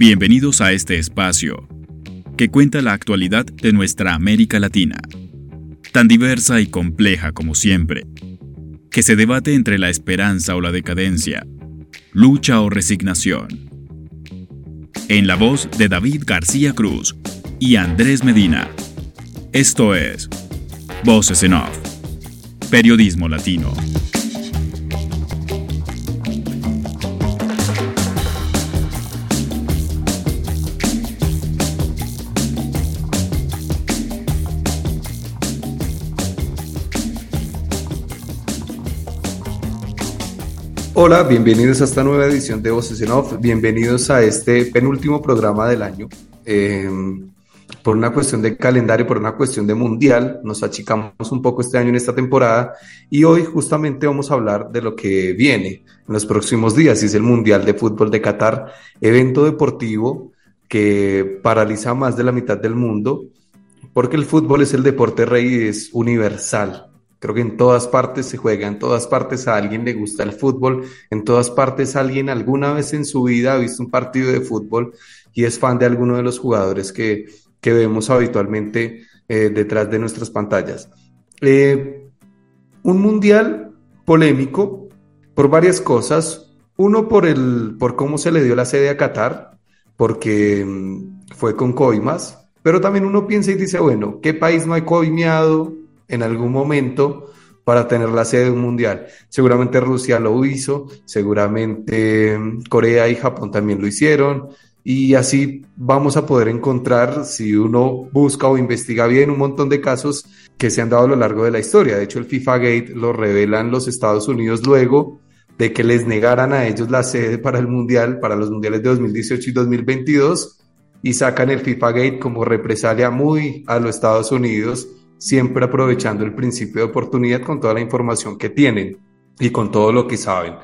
Bienvenidos a este espacio que cuenta la actualidad de nuestra América Latina, tan diversa y compleja como siempre, que se debate entre la esperanza o la decadencia, lucha o resignación. En la voz de David García Cruz y Andrés Medina. Esto es Voces en Off, Periodismo Latino. Hola, bienvenidos a esta nueva edición de Voces en Off, bienvenidos a este penúltimo programa del año. Em, por una cuestión de calendario, por una cuestión de mundial, nos achicamos un poco este año en esta temporada y hoy justamente vamos a hablar de lo que viene en los próximos días, es el Mundial de Fútbol de Qatar, evento deportivo que paraliza más de la mitad del mundo, porque el fútbol es el deporte rey y es universal. Creo que en todas partes se juega, en todas partes a alguien le gusta el fútbol, en todas partes alguien alguna vez en su vida ha visto un partido de fútbol y es fan de alguno de los jugadores que, que vemos habitualmente eh, detrás de nuestras pantallas. Eh, un mundial polémico por varias cosas. Uno por, el, por cómo se le dio la sede a Qatar, porque mm, fue con coimas, pero también uno piensa y dice, bueno, ¿qué país no ha coimeado? En algún momento para tener la sede de un mundial. Seguramente Rusia lo hizo, seguramente mm, Corea y Japón también lo hicieron, y así vamos a poder encontrar, si uno busca o investiga bien, un montón de casos que se han dado a lo largo de la historia. De hecho, el FIFA Gate lo revelan los Estados Unidos luego de que les negaran a ellos la sede para el Mundial, para los Mundiales de 2018 y 2022, y sacan el FIFA Gate como represalia muy a los Estados Unidos siempre aprovechando el principio de oportunidad con toda la información que tienen y con todo lo que saben.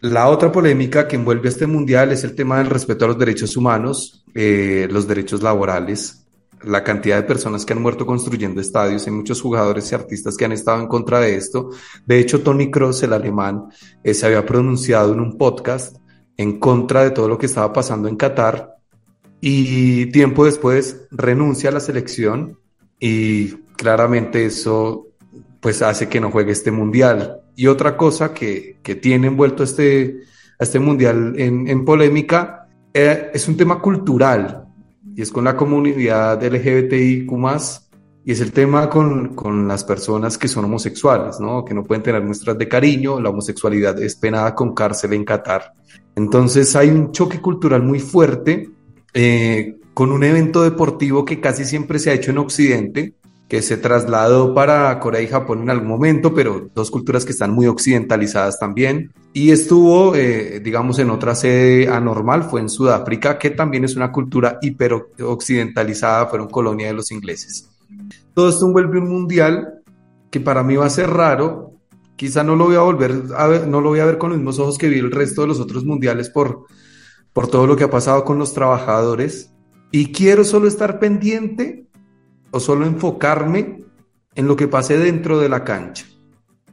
La otra polémica que envuelve a este mundial es el tema del respeto a los derechos humanos, eh, los derechos laborales, la cantidad de personas que han muerto construyendo estadios. Hay muchos jugadores y artistas que han estado en contra de esto. De hecho, Tony Cross, el alemán, eh, se había pronunciado en un podcast en contra de todo lo que estaba pasando en Qatar y tiempo después renuncia a la selección y claramente eso pues hace que no juegue este mundial. Y otra cosa que, que tiene envuelto este, este mundial en, en polémica eh, es un tema cultural y es con la comunidad LGBTIQ y es el tema con, con, las personas que son homosexuales, ¿no? que no pueden tener muestras de cariño, la homosexualidad es penada con cárcel en Qatar. Entonces hay un choque cultural muy fuerte eh, con un evento deportivo que casi siempre se ha hecho en Occidente, que se trasladó para Corea y Japón en algún momento, pero dos culturas que están muy occidentalizadas también. Y estuvo, eh, digamos, en otra sede anormal, fue en Sudáfrica, que también es una cultura hiper occidentalizada, fueron colonia de los ingleses. Todo esto envuelve un mundial que para mí va a ser raro, quizá no lo voy a volver a ver, no lo voy a ver con los mismos ojos que vi el resto de los otros mundiales por, por todo lo que ha pasado con los trabajadores. Y quiero solo estar pendiente o solo enfocarme en lo que pase dentro de la cancha.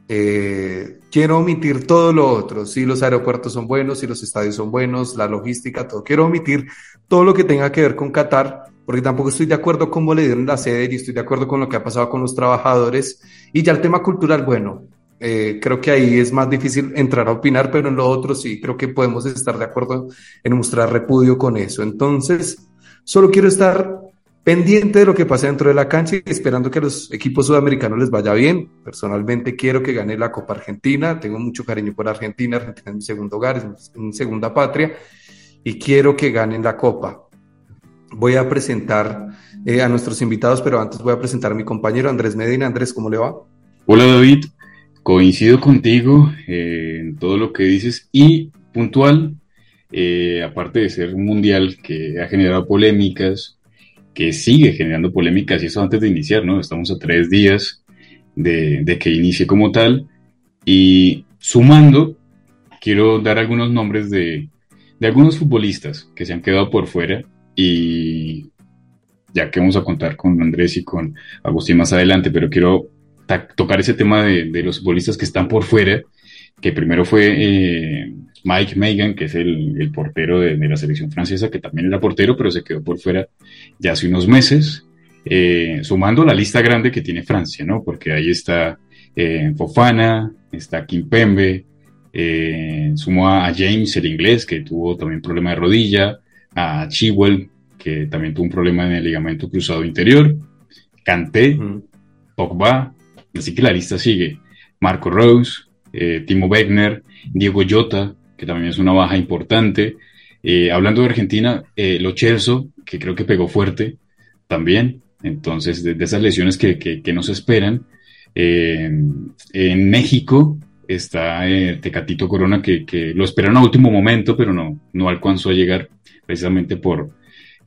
Eh, quiero omitir todo lo otro, si los aeropuertos son buenos, si los estadios son buenos, la logística, todo. Quiero omitir todo lo que tenga que ver con Qatar, porque tampoco estoy de acuerdo con cómo le dieron la sede y estoy de acuerdo con lo que ha pasado con los trabajadores. Y ya el tema cultural, bueno, eh, creo que ahí es más difícil entrar a opinar, pero en lo otro sí, creo que podemos estar de acuerdo en mostrar repudio con eso. Entonces, solo quiero estar pendiente de lo que pase dentro de la cancha y esperando que a los equipos sudamericanos les vaya bien. Personalmente quiero que gane la Copa Argentina, tengo mucho cariño por Argentina, Argentina es mi segundo hogar, es mi segunda patria y quiero que ganen la Copa. Voy a presentar eh, a nuestros invitados, pero antes voy a presentar a mi compañero Andrés Medina. Andrés, ¿cómo le va? Hola David, coincido contigo eh, en todo lo que dices y puntual, eh, aparte de ser un mundial que ha generado polémicas, que sigue generando polémicas y eso antes de iniciar, ¿no? Estamos a tres días de, que inicie como tal y sumando, quiero dar algunos nombres de, algunos futbolistas que se han quedado por fuera y ya que vamos a contar con Andrés y con Agustín más adelante, pero quiero tocar ese tema de, de, los futbolistas que están por fuera, que primero fue eh, Mike Megan, que es el, portero de, la selección francesa, que también era portero, pero se quedó por fuera ya hace unos meses, eh, sumando la lista grande que tiene Francia, ¿no? Porque ahí está eh, Fofana, está Kimpembe, eh, sumó a James, el inglés, que tuvo también problema de rodilla, a Chiwell, que también tuvo un problema en el ligamento cruzado interior, Kanté, Pogba, así que la lista sigue. Marco Rose, eh, Timo Wegner, Diego Jota, que también es una baja importante. Eh, hablando de Argentina, eh, Lo Celso, que creo que pegó fuerte también. Entonces, de, esas lesiones que, que, no se esperan. en México está Tecatito Corona, que, lo esperaron a último momento, pero no, no alcanzó a llegar precisamente por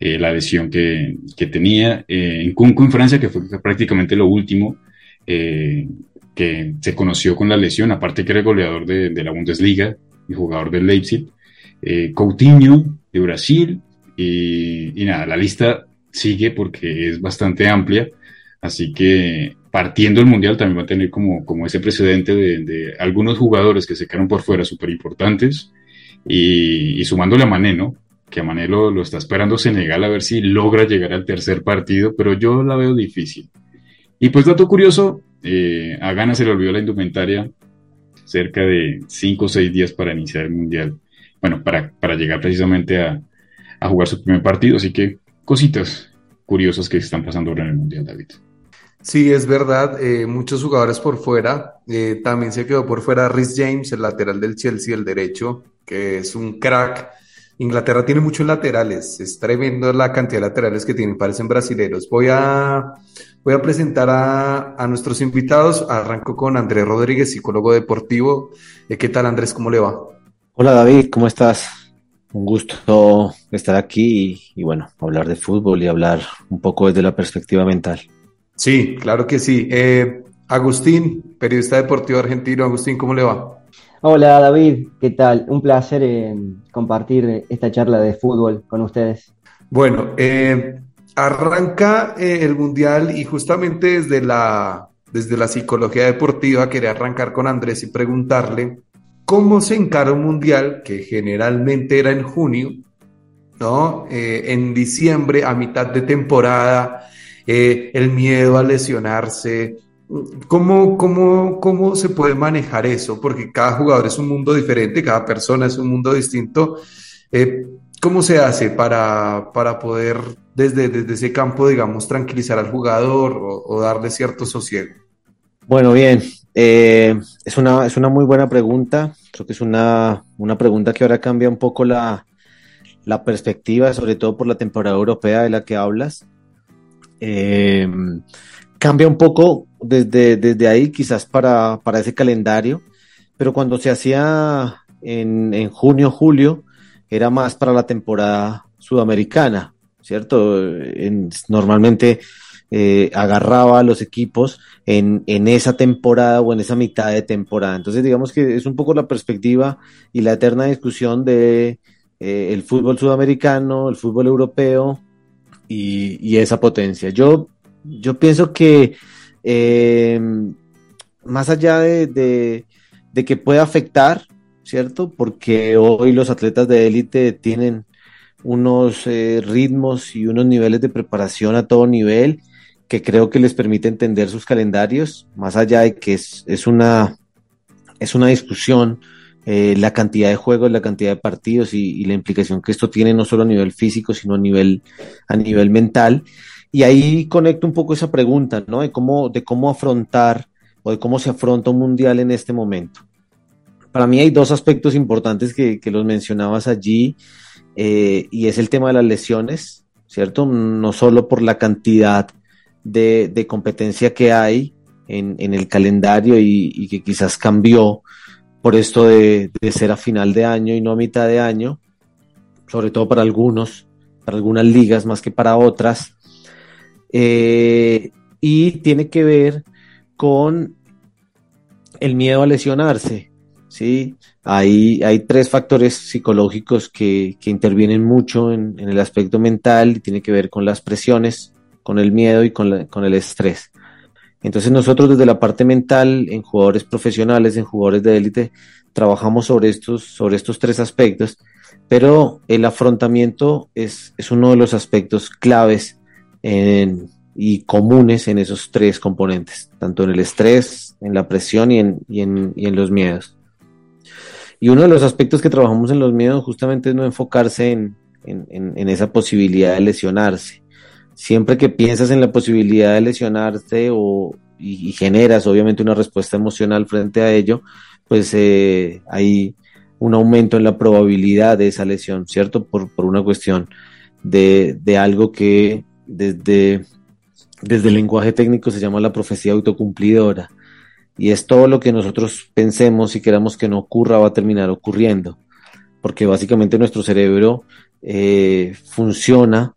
la lesión que, que tenía. en Cunco, en Francia, que fue prácticamente lo último que se conoció con la lesión, aparte que era goleador de, la Bundesliga y jugador del Leipzig, eh, Coutinho de Brasil, y, nada, la lista sigue porque es bastante amplia, así que partiendo el Mundial también va a tener como, como ese precedente de, algunos jugadores que se quedaron por fuera súper importantes, y, sumándole a Mané, ¿no? Que Mané lo, lo está esperando Senegal a ver si logra llegar al tercer partido, pero yo la veo difícil. Y pues dato curioso, eh, a Gana se le olvidó la indumentaria cerca de 5 o 6 días para iniciar el Mundial. Bueno, para, para llegar precisamente a, a, jugar su primer partido. Así que cositas curiosas que están pasando ahora en el Mundial, David. Sí, es verdad. Eh, muchos jugadores por fuera. Eh, también se quedó por fuera Rhys James, el lateral del Chelsea, el derecho, que es un crack. Inglaterra tiene muchos laterales. Es tremendo la cantidad de laterales que tienen. Parecen brasileros. Voy a Voy a presentar a, nuestros invitados. Arranco con Andrés Rodríguez, psicólogo deportivo. Eh, ¿Qué tal, Andrés? ¿Cómo le va? Hola, David, ¿cómo estás? Un gusto estar aquí y, bueno, hablar de fútbol y hablar un poco desde la perspectiva mental. Sí, claro que sí. Eh, Agustín, periodista deportivo argentino. Agustín, ¿cómo le va? Hola David, ¿qué tal? Un placer eh, compartir esta charla de fútbol con ustedes. Bueno, eh, Arranca eh, el Mundial y justamente desde la, desde la psicología deportiva quería arrancar con Andrés y preguntarle cómo se encara un Mundial que generalmente era en junio, ¿no? Eh, en diciembre, a mitad de temporada, eh, el miedo a lesionarse. ¿Cómo, cómo, ¿Cómo se puede manejar eso? Porque cada jugador es un mundo diferente, cada persona es un mundo distinto. ¿Cómo se hace para, para poder desde, desde, ese campo, digamos, tranquilizar al jugador o, darle cierto sosiego? Bueno, bien, eh, es, una, es una muy buena pregunta. Creo que es una, una pregunta que ahora cambia un poco la, la, perspectiva, sobre todo por la temporada europea de la que hablas. Eh, cambia un poco desde, desde ahí, quizás para, para, ese calendario, pero cuando se hacía en, en junio, julio, era más para la temporada sudamericana, ¿cierto? normalmente eh, agarraba a los equipos en, en, esa temporada o en esa mitad de temporada. Entonces, digamos que es un poco la perspectiva y la eterna discusión de eh, el fútbol sudamericano, el fútbol europeo y, esa potencia. Yo, yo pienso que eh, más allá de, de que pueda afectar, ¿cierto? Porque hoy los atletas de élite tienen unos eh, ritmos y unos niveles de preparación a todo nivel que creo que les permite entender sus calendarios, más allá de que es, una, es una discusión eh, la cantidad de juegos, la cantidad de partidos y, la implicación que esto tiene no solo a nivel físico, sino a nivel, a nivel mental. Y ahí conecto un poco esa pregunta, ¿no? De cómo, de cómo afrontar o de cómo se afronta un mundial en este momento para mí hay dos aspectos importantes que, los mencionabas allí, eh, y es el tema de las lesiones, ¿cierto? No solo por la cantidad de, competencia que hay en, el calendario y, que quizás cambió por esto de, ser a final de año y no a mitad de año, sobre todo para algunos, para algunas ligas más que para otras, eh, y tiene que ver con el miedo a lesionarse. ¿Sí? Hay, hay tres factores psicológicos que, intervienen mucho en, el aspecto mental y tiene que ver con las presiones, con el miedo y con, el estrés. Entonces nosotros desde la parte mental, en jugadores profesionales, en jugadores de élite, trabajamos sobre estos, sobre estos tres aspectos, pero el afrontamiento es, es uno de los aspectos claves y comunes en esos tres componentes, tanto en el estrés, en la presión y en, y en, y en los miedos. Y uno de los aspectos que trabajamos en los miedos justamente es no enfocarse en, en, esa posibilidad de lesionarse. Siempre que piensas en la posibilidad de lesionarte o, y, generas obviamente una respuesta emocional frente a ello, pues eh, hay un aumento en la probabilidad de esa lesión, ¿cierto? Por, por una cuestión de, de, algo que desde, desde el lenguaje técnico se llama la profecía autocumplidora. Y es todo lo que nosotros pensemos y queramos que no ocurra va a terminar ocurriendo. Porque básicamente nuestro cerebro eh, funciona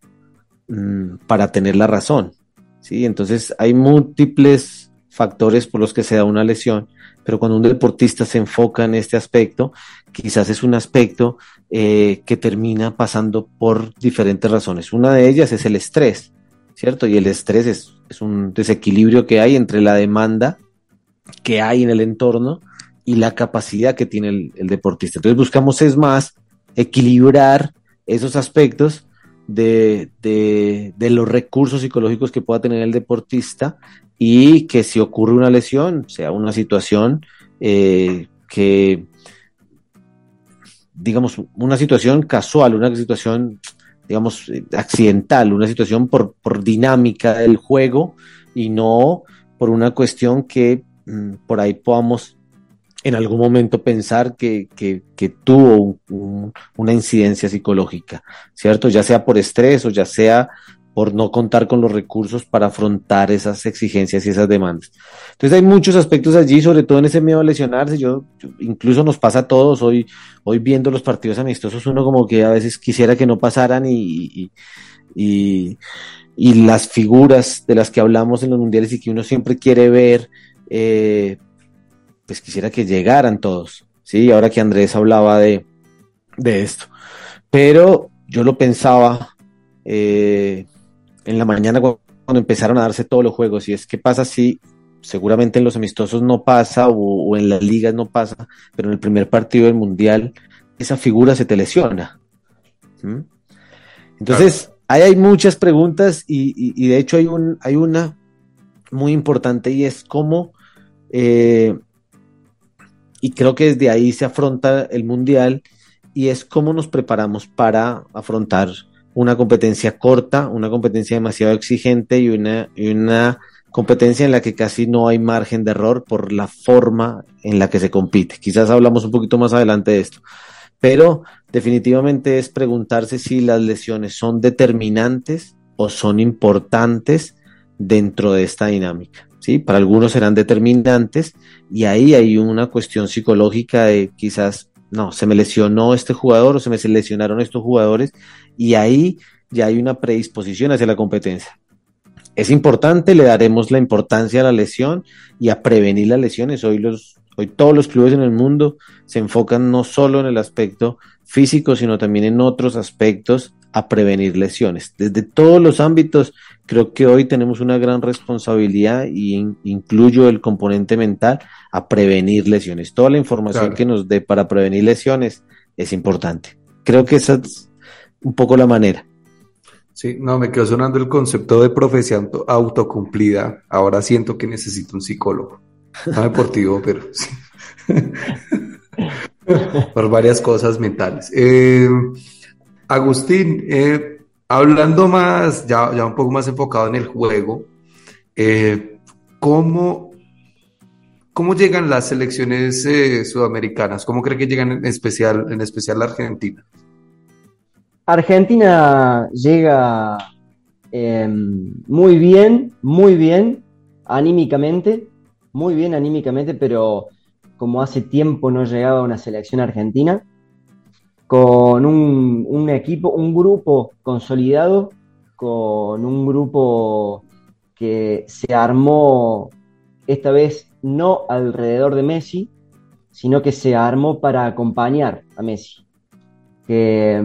mm, para tener la razón. ¿sí? Entonces hay múltiples factores por los que se da una lesión, pero cuando un deportista se enfoca en este aspecto, quizás es un aspecto eh, que termina pasando por diferentes razones. Una de ellas es el estrés, ¿cierto? Y el estrés es, es un desequilibrio que hay entre la demanda que hay en el entorno y la capacidad que tiene el, deportista. Entonces buscamos es más equilibrar esos aspectos de, los recursos psicológicos que pueda tener el deportista y que si ocurre una lesión, sea una situación eh, que, digamos, una situación casual, una situación, digamos, accidental, una situación por, por dinámica del juego y no por una cuestión que por ahí podamos en algún momento pensar que, tuvo una incidencia psicológica, ¿cierto? Ya sea por estrés o ya sea por no contar con los recursos para afrontar esas exigencias y esas demandas. Entonces hay muchos aspectos allí, sobre todo en ese miedo a lesionarse. Yo, incluso nos pasa a todos hoy, hoy viendo los partidos amistosos, uno como que a veces quisiera que no pasaran y, y, las figuras de las que hablamos en los mundiales y que uno siempre quiere ver, eh, pues quisiera que llegaran todos, ¿sí? Ahora que Andrés hablaba de, esto. Pero yo lo pensaba eh, en la mañana cuando, empezaron a darse todos los juegos, y es qué pasa si seguramente en los amistosos no pasa o, en las ligas no pasa, pero en el primer partido del mundial esa figura se te lesiona. Entonces, ahí hay muchas preguntas y, de hecho hay, un, hay una muy importante y es cómo eh, y creo que desde ahí se afronta el mundial y es cómo nos preparamos para afrontar una competencia corta, una competencia demasiado exigente y una, una competencia en la que casi no hay margen de error por la forma en la que se compite. Quizás hablamos un poquito más adelante de esto, pero definitivamente es preguntarse si las lesiones son determinantes o son importantes dentro de esta dinámica. ¿Sí? Para algunos serán determinantes y ahí hay una cuestión psicológica de quizás, no, se me lesionó este jugador o se me lesionaron estos jugadores y ahí ya hay una predisposición hacia la competencia. Es importante, le daremos la importancia a la lesión y a prevenir las lesiones. Hoy, los, hoy todos los clubes en el mundo se enfocan no solo en el aspecto físico, sino también en otros aspectos a prevenir lesiones. Desde todos los ámbitos, creo que hoy tenemos una gran responsabilidad y incluyo el componente mental a prevenir lesiones. Toda la información que nos dé para prevenir lesiones es importante. Creo que esa es un poco la manera. Sí, no, me quedó sonando el concepto de profesión autocumplida. Ahora siento que necesito un psicólogo. No deportivo, pero sí. Por varias cosas mentales. Eh, Agustín, eh, hablando más, ya, ya, un poco más enfocado en el juego, eh, ¿cómo, ¿cómo, llegan las selecciones eh, sudamericanas? ¿Cómo cree que llegan en especial, en especial la Argentina? Argentina llega em, muy bien, muy bien, anímicamente, muy bien anímicamente, pero como hace tiempo no llegaba una selección argentina, con un, equipo, un grupo consolidado, con un grupo que se armó esta vez no alrededor de Messi, sino que se armó para acompañar a Messi, que,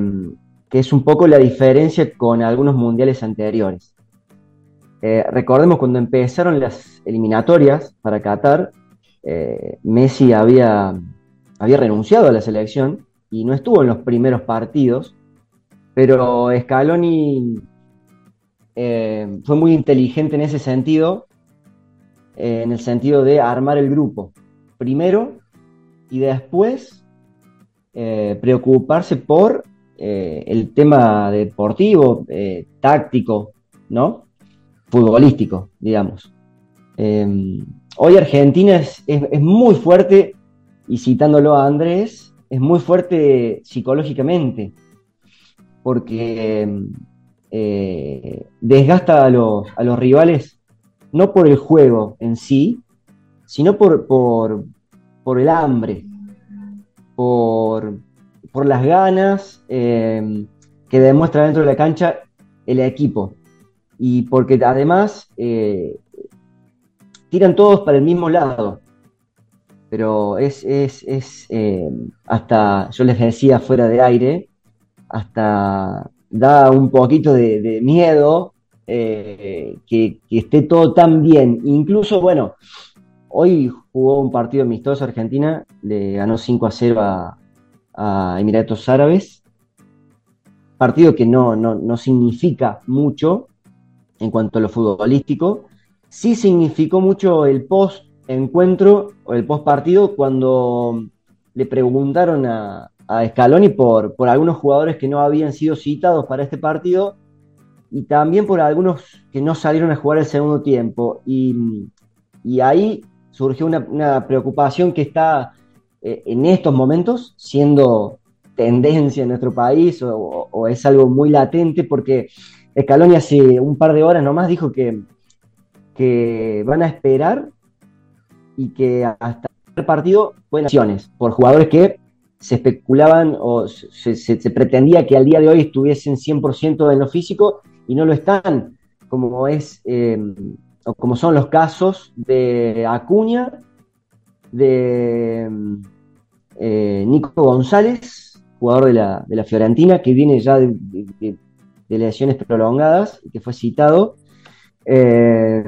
es un poco la diferencia con algunos mundiales anteriores. Eh, recordemos cuando empezaron las eliminatorias para Qatar, eh, Messi había, había renunciado a la selección y no estuvo en los primeros partidos, pero Scaloni eh, fue muy inteligente en ese sentido, en el sentido de armar el grupo primero y después preocuparse por el tema deportivo, táctico, ¿no? futbolístico, digamos. Hoy Argentina es, muy fuerte, y citándolo a Andrés, es muy fuerte psicológicamente, porque eh, desgasta a los, a los, rivales no por el juego en sí, sino por, por, el hambre, por, por las ganas em, que demuestra dentro de la cancha el equipo y porque además eh, tiran todos para el mismo lado. Pero es, eh, hasta, yo les decía fuera de aire, hasta da un poquito de, miedo eh, que, esté todo tan bien. Incluso, bueno, hoy jugó un partido amistoso Argentina, le ganó 5 a 0 a, Emiratos Árabes. Partido que no, no, no significa mucho, en cuanto a lo futbolístico. Sí significó mucho el post encuentro el post partido cuando le preguntaron a, Scaloni por, por algunos jugadores que no habían sido citados para este partido y también por algunos que no salieron a jugar el segundo tiempo. Y, ahí surgió una, preocupación que está eh, en estos momentos siendo tendencia en nuestro país o, es algo muy latente porque Scaloni hace un par de horas nomás dijo que, que van a esperar y que hasta el partido pueden acciones por jugadores que se especulaban o se, pretendía que al día de hoy estuviesen 100% en lo físico y no lo están, como es eh, o como son los casos de Acuña, de eh, Nico González, jugador de la, de la, Fiorentina, que viene ya de, de lesiones prolongadas, que fue citado. Eh,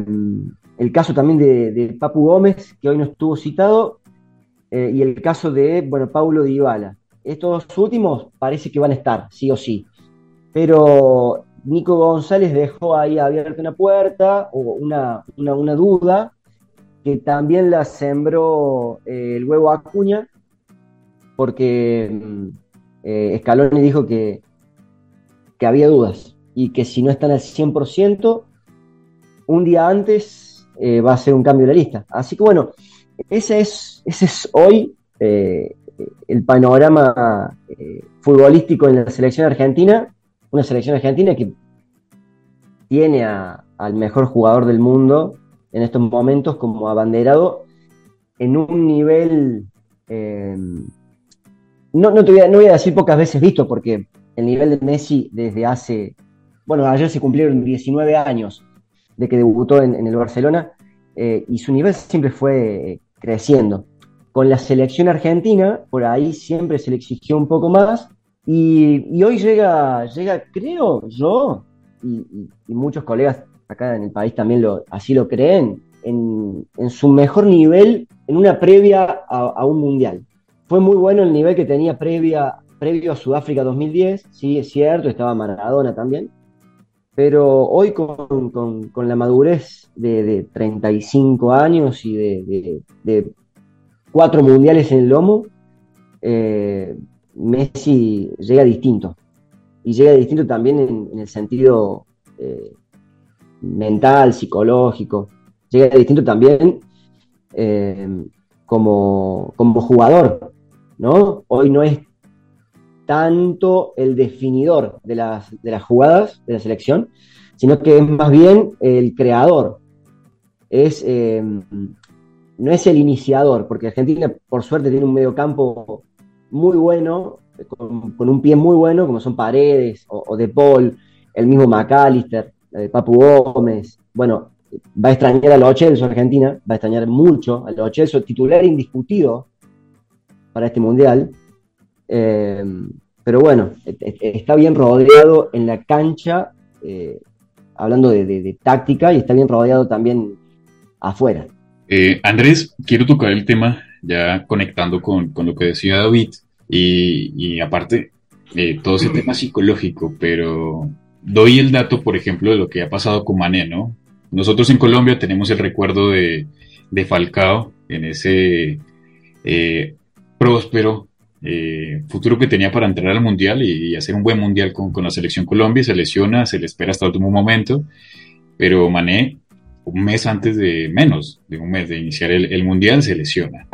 el caso también de, Papu Gómez, que hoy no estuvo citado, eh, y el caso de, bueno, Paulo Dybala. Estos últimos parece que van a estar, sí o sí. Pero Nico González dejó ahí abierta una puerta o una, duda que también la sembró eh, el huevo Acuña, porque mm, Scaloni dijo que que había dudas y que si no están al 100%, un día antes eh, va a ser un cambio de la lista. Así que bueno, ese es, ese es hoy eh, el panorama eh, futbolístico en la selección argentina, una selección argentina que tiene al mejor jugador del mundo en estos momentos como abanderado en un nivel, no, no, te voy a, no voy a decir pocas veces visto, porque el nivel de Messi desde hace, bueno, ayer se cumplieron 19 años de que debutó en, el Barcelona eh, y su nivel siempre fue eh, creciendo. Con la selección argentina, por ahí siempre se le exigió un poco más y, hoy llega, llega, creo yo, y, muchos colegas acá en el país también así lo creen, en, su mejor nivel en una previa a, a un mundial. Fue muy bueno el nivel que tenía previa previo a Sudáfrica 2010, sí, es cierto, estaba Maradona también, pero hoy con, la madurez de, 35 años y de, cuatro mundiales en el lomo, eh, Messi llega distinto. Y llega distinto también en, el sentido eh, mental, psicológico. Llega distinto también eh, como, como jugador. ¿no? Hoy no es tanto el definidor de las, de las jugadas de la selección, sino que es más bien el creador. Es, em, no es el iniciador, porque Argentina, por suerte, tiene un mediocampo muy bueno, con, un pie muy bueno, como son Paredes o, De Paul, el mismo McAllister, eh, Papu Gómez. Bueno, va a extrañar a los Chelsea Argentina, va a extrañar mucho a los Chelsea, titular indiscutido para este mundial. Eh, pero bueno, está bien rodeado en la cancha, eh, hablando de, táctica y está bien rodeado también afuera. Eh, Andrés, quiero tocar el tema ya conectando con, lo que decía David y, aparte eh, todo ese tema psicológico, pero doy el dato, por ejemplo, de lo que ha pasado con Mané, ¿no? Nosotros en Colombia tenemos el recuerdo de, Falcao en ese próspero eh, futuro que tenía para entrar al Mundial y, hacer un buen Mundial con, la selección Colombia. Se lesiona, se le espera hasta el último momento, pero Mané, un mes antes de, menos de un mes de iniciar el, Mundial, se lesiona.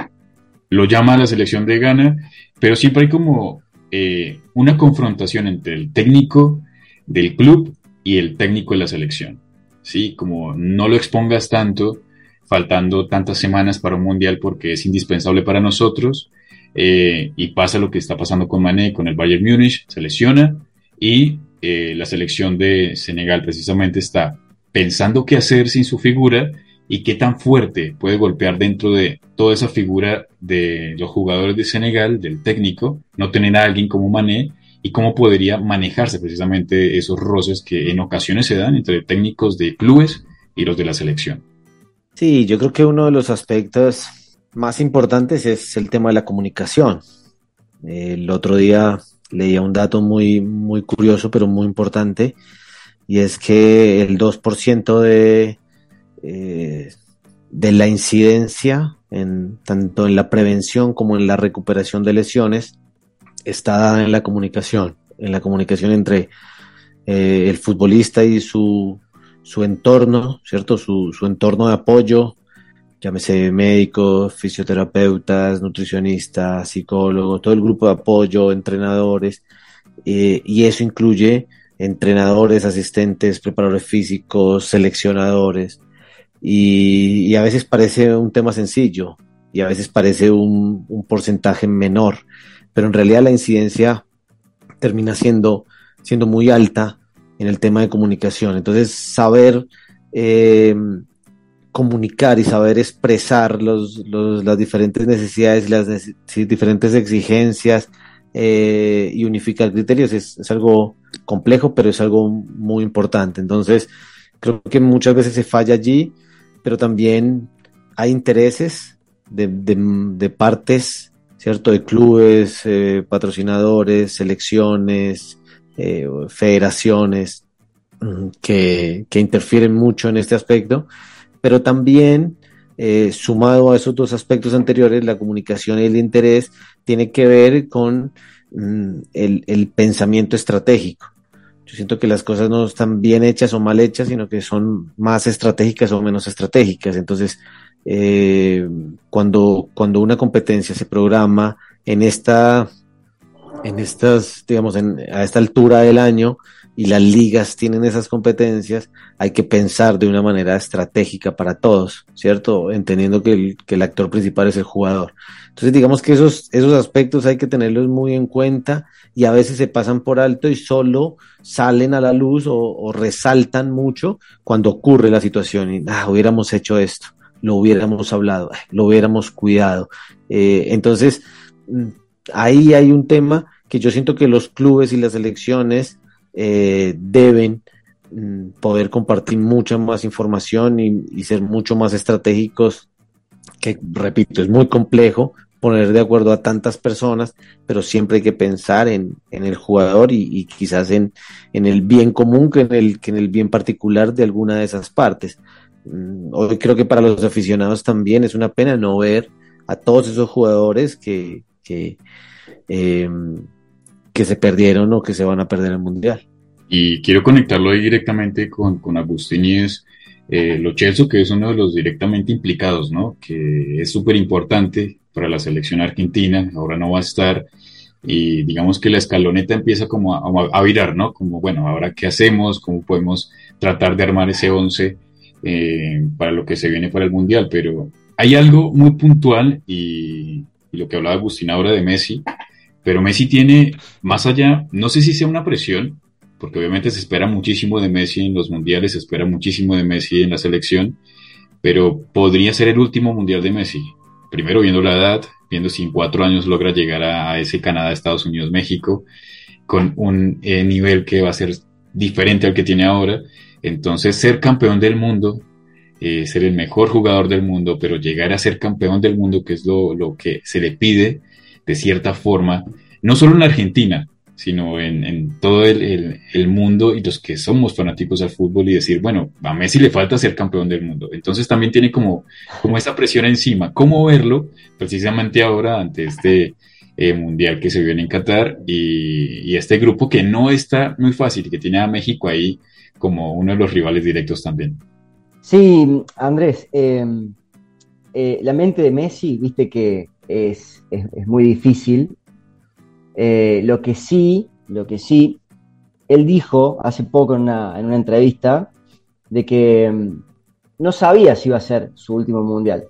Lo llama a la selección de Ghana, pero siempre hay como eh, una confrontación entre el técnico del club y el técnico de la selección. ¿sí? Como no lo expongas tanto, faltando tantas semanas para un mundial porque es indispensable para nosotros. Eh, y pasa lo que está pasando con Mané, con el Bayern Múnich, se lesiona y eh, la selección de Senegal precisamente está pensando qué hacer sin su figura y qué tan fuerte puede golpear dentro de toda esa figura de los jugadores de Senegal, del técnico, no tener a alguien como Mané y cómo podría manejarse precisamente esos roces que en ocasiones se dan entre técnicos de clubes y los de la selección. Sí, yo creo que uno de los aspectos más importantes es el tema de la comunicación. El otro día leía un dato muy, muy curioso, pero muy importante, y es que el 2% de, eh, de la incidencia, en, tanto en la prevención como en la recuperación de lesiones, está dada en la comunicación, en la comunicación entre eh, el futbolista y su, su entorno, ¿cierto? Su, su, entorno de apoyo, llámese médicos, fisioterapeutas, nutricionistas, psicólogos, todo el grupo de apoyo, entrenadores, eh, y eso incluye entrenadores, asistentes, preparadores físicos, seleccionadores, y, a veces parece un tema sencillo, y a veces parece un, un porcentaje menor, pero en realidad la incidencia termina siendo, siendo muy alta en el tema de comunicación. Entonces, saber eh, comunicar y saber expresar los, las diferentes necesidades las diferentes exigencias eh, y unificar criterios es, es, algo complejo, pero es algo muy importante. Entonces, creo que muchas veces se falla allí, pero también hay intereses de, de, de partes ¿cierto? De clubes, eh, patrocinadores, selecciones, eh, federaciones mm, que, interfieren mucho en este aspecto, pero también eh, sumado a esos dos aspectos anteriores, la comunicación y el interés tiene que ver con mm, el, pensamiento estratégico. Yo siento que las cosas no están bien hechas o mal hechas, sino que son más estratégicas o menos estratégicas. Entonces, eh, cuando, cuando una competencia se programa en esta, en estas, digamos, a esta altura del año y las ligas tienen esas competencias, hay que pensar de una manera estratégica para todos, ¿cierto? Entendiendo que el, que el actor principal es el jugador. Entonces, digamos que esos, esos aspectos hay que tenerlos muy en cuenta y a veces se pasan por alto y solo salen a la luz o, resaltan mucho cuando ocurre la situación y, ah, hubiéramos hecho esto lo hubiéramos hablado, lo hubiéramos cuidado. Eh, entonces, mm, ahí hay un tema que yo siento que los clubes y las elecciones eh, deben mm, poder compartir mucha más información y, ser mucho más estratégicos, que repito, es muy complejo poner de acuerdo a tantas personas, pero siempre hay que pensar en, el jugador y, quizás en, en, el bien común que en el, que en el bien particular de alguna de esas partes. Mm, hoy creo que para los aficionados también es una pena no ver a todos esos jugadores que, que, em, que se perdieron o que se van a perder el Mundial. Y quiero conectarlo ahí directamente con, con Agustín y es eh, Lo Chelsea, que es uno de los directamente implicados, ¿no? Que es súper importante para la selección argentina, ahora no va a estar, y digamos que la escaloneta empieza como a, a, virar, ¿no? Como, bueno, ahora qué hacemos, cómo podemos tratar de armar ese once eh, para lo que se viene para el Mundial, pero hay algo muy puntual y, lo que hablaba Agustín ahora de Messi, pero Messi tiene más allá, no sé si sea una presión, porque obviamente se espera muchísimo de Messi en los mundiales, se espera muchísimo de Messi en la selección, pero podría ser el último mundial de Messi. Primero viendo la edad, viendo si en cuatro años logra llegar a, ese Canadá, Estados Unidos, México, con un eh, nivel que va a ser diferente al que tiene ahora, Entonces, ser campeón del mundo, eh, ser el mejor jugador del mundo, pero llegar a ser campeón del mundo, que es lo, lo que se le pide de cierta forma, no solo en Argentina, sino en, todo el, mundo y los que somos fanáticos al fútbol y decir, bueno, a Messi le falta ser campeón del mundo. Entonces también tiene como, como esa presión encima. ¿Cómo verlo precisamente ahora ante este eh, mundial que se viene en Qatar y, y, este grupo que no está muy fácil y que tiene a México ahí como uno de los rivales directos también? Sí, Andrés, eh, eh, la mente de Messi, viste que es, es, muy difícil eh, lo que sí, lo que sí, él dijo hace poco en una, en una entrevista de que mm, no sabía si iba a ser su último mundial.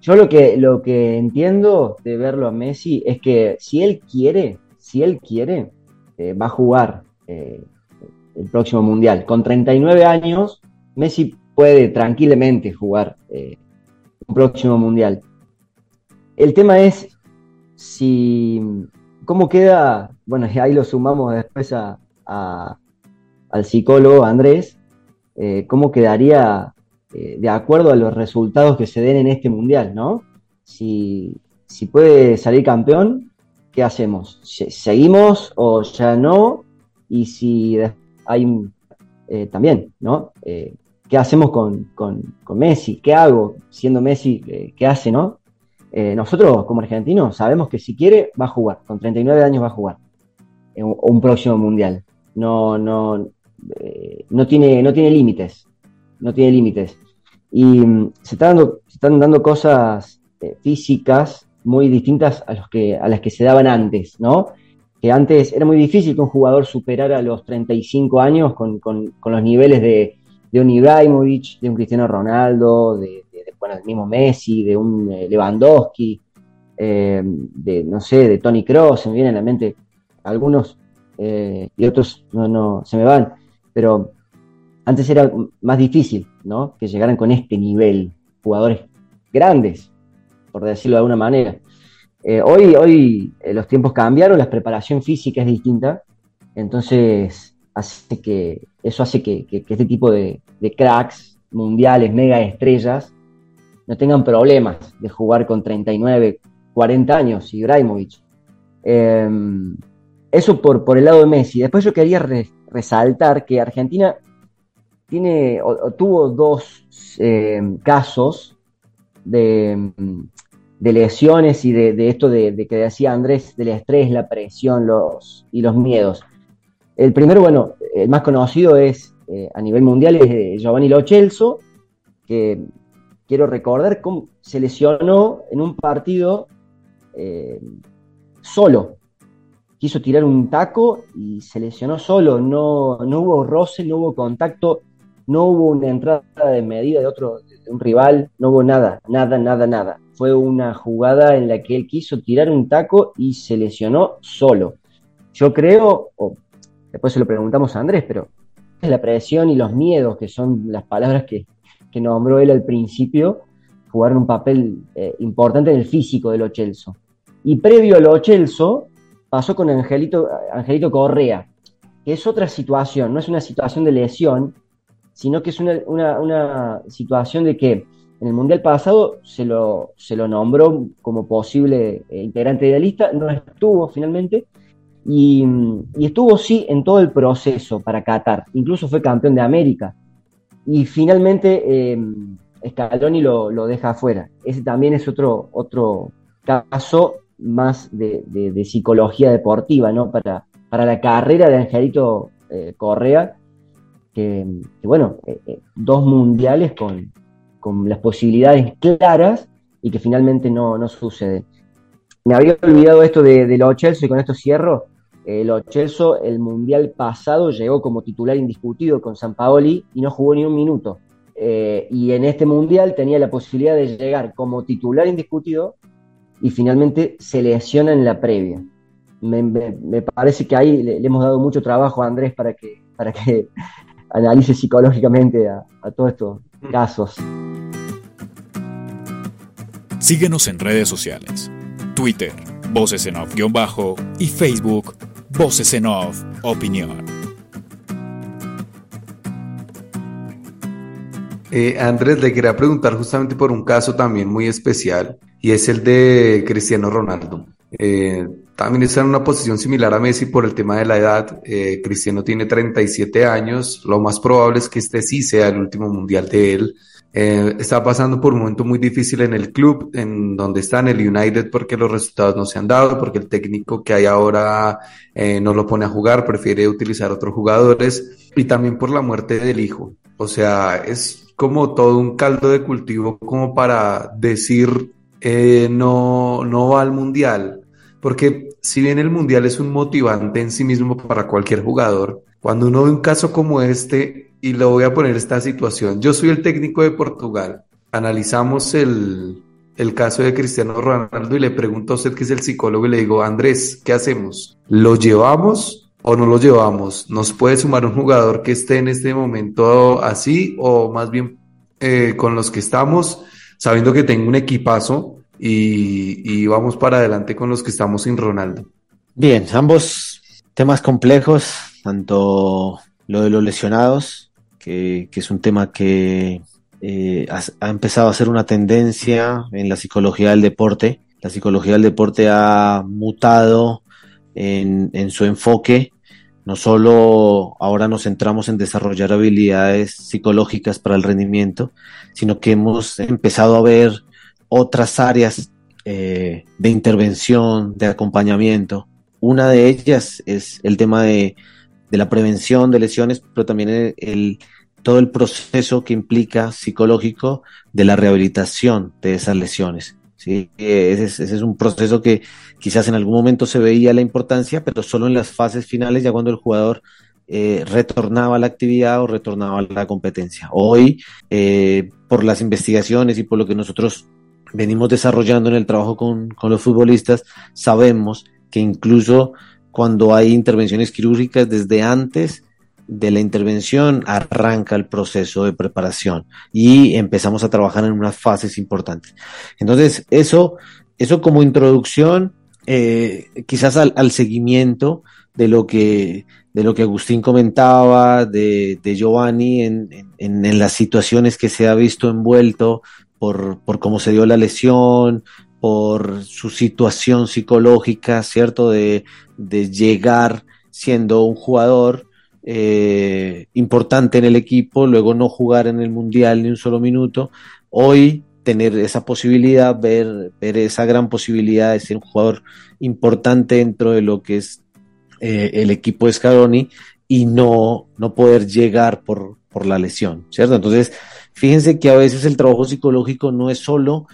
Yo lo que, lo que entiendo de verlo a Messi es que si él quiere, si él quiere, eh, va a jugar eh, el próximo mundial. Con 39 años, Messi puede tranquilamente jugar un próximo mundial. El tema es si ¿Cómo queda? Bueno, ahí lo sumamos después a, al psicólogo Andrés. Eh, ¿Cómo quedaría eh, de acuerdo a los resultados que se den en este mundial, ¿no? Si, si puede salir campeón, ¿qué hacemos? ¿Seguimos o ya no? Y si hay eh, también, ¿no? ¿Qué hacemos con, con, con, Messi? ¿Qué hago siendo Messi? ¿Qué hace, no? Eh, nosotros como argentinos sabemos que si quiere va a jugar, con 39 años va a jugar un, un próximo mundial. No, no, eh, no tiene, no tiene límites, no tiene límites. Y mm, se, están dando, se están dando cosas eh, físicas muy distintas a, los que, a las que se daban antes, ¿no? Que antes era muy difícil que un jugador superara los 35 años con, con, con los niveles de, de un Ibrahimovic, de un Cristiano Ronaldo, de, bueno, el mismo Messi, de un eh, Lewandowski, eh, de, no sé, de Tony Cross, se me vienen a la mente algunos eh, y otros no, no, se me van, pero antes era más difícil, ¿no? Que llegaran con este nivel, jugadores grandes, por decirlo de alguna manera. hoy hoy los tiempos cambiaron, la preparación física es distinta, entonces hace que, eso hace que, este tipo de, de, cracks mundiales, mega estrellas, no tengan problemas de jugar con 39, 40 años, Ibrahimovic. Eh, eso por, por el lado de Messi. Después yo quería resaltar que Argentina tiene o, tuvo dos eh, casos de, de, lesiones y de, esto de, que decía Andrés, del estrés, la presión y los miedos. El primero, bueno, el más conocido es eh, a nivel mundial es Giovanni Lochelso, que quiero recordar cómo se lesionó en un partido eh, solo. Quiso tirar un taco y se lesionó solo. No, no hubo roce, no hubo contacto, no hubo una entrada de medida de otro, de un rival, no hubo nada, nada, nada, nada. Fue una jugada en la que él quiso tirar un taco y se lesionó solo. Yo creo, después se lo preguntamos a Andrés, pero la presión y los miedos, que son las palabras que, que nombró él al principio, jugaron un papel eh, importante en el físico del Ochelso. Y previo al Ochelso, pasó con Angelito, Angelito Correa, que es otra situación, no es una situación de lesión, sino que es una, situación de que en el Mundial pasado se lo, se lo nombró como posible eh, integrante de la lista, no estuvo finalmente, y, y, estuvo sí en todo el proceso para Qatar, incluso fue campeón de América y finalmente eh, Scaloni lo, lo, deja afuera. Ese también es otro, otro caso más de, psicología deportiva, ¿no? Para, para la carrera de Angelito eh, Correa, que, bueno, eh, eh, dos mundiales con, con, las posibilidades claras y que finalmente no, no suceden. Me había olvidado esto de, de los Chelsea y con esto cierro. El Ochelso, el mundial pasado, llegó como titular indiscutido con San Paoli y no jugó ni un minuto. Eh, y en este mundial tenía la posibilidad de llegar como titular indiscutido y finalmente se lesiona en la previa. Me, parece que ahí le, hemos dado mucho trabajo a Andrés para que, para que analice psicológicamente a, a todos estos casos. Síguenos en redes sociales. Twitter, Voces en Off-Bajo y Facebook Voces en Off, opinión. Eh, Andrés, le quería preguntar justamente por un caso también muy especial y es el de Cristiano Ronaldo. Eh, también está en una posición similar a Messi por el tema de la edad. Eh, Cristiano tiene 37 años, lo más probable es que este sí sea el último mundial de él. Eh, está pasando por un momento muy difícil en el club, en donde está en el United, porque los resultados no se han dado, porque el técnico que hay ahora eh, no lo pone a jugar, prefiere utilizar otros jugadores, y también por la muerte del hijo. O sea, es como todo un caldo de cultivo como para decir eh, no, no va al mundial. Porque si bien el mundial es un motivante en sí mismo para cualquier jugador, cuando uno ve un caso como este, y lo voy a poner esta situación. Yo soy el técnico de Portugal. Analizamos el, el caso de Cristiano Ronaldo y le pregunto a usted que es el psicólogo y le digo, Andrés, ¿qué hacemos? ¿Lo llevamos o no lo llevamos? ¿Nos puede sumar un jugador que esté en este momento así o más bien eh, con los que estamos, sabiendo que tengo un equipazo y, y vamos para adelante con los que estamos sin Ronaldo? Bien, ambos temas complejos, tanto lo de los lesionados que, es un tema que eh, ha, empezado a ser una tendencia en la psicología del deporte. La psicología del deporte ha mutado en, en su enfoque. No solo ahora nos centramos en desarrollar habilidades psicológicas para el rendimiento, sino que hemos empezado a ver otras áreas eh, de intervención, de acompañamiento. Una de ellas es el tema de, de la prevención de lesiones, pero también el, todo el proceso que implica psicológico de la rehabilitación de esas lesiones. ¿sí? Ese, es, un proceso que quizás en algún momento se veía la importancia, pero solo en las fases finales, ya cuando el jugador eh, retornaba a la actividad o retornaba a la competencia. Hoy, eh, por las investigaciones y por lo que nosotros venimos desarrollando en el trabajo con, con los futbolistas, sabemos que incluso cuando hay intervenciones quirúrgicas desde antes de la intervención arranca el proceso de preparación y empezamos a trabajar en unas fases importantes. Entonces, eso, eso como introducción, eh, quizás al, seguimiento de lo que de lo que Agustín comentaba, de, Giovanni, en, en, las situaciones que se ha visto envuelto por, por cómo se dio la lesión, por su situación psicológica, ¿cierto? De, de llegar siendo un jugador eh, importante en el equipo, luego no jugar en el Mundial ni un solo minuto. Hoy tener esa posibilidad, ver, ver esa gran posibilidad de ser un jugador importante dentro de lo que es eh, el equipo de Scaroni y no, no poder llegar por, por la lesión, ¿cierto? Entonces, fíjense que a veces el trabajo psicológico no es solo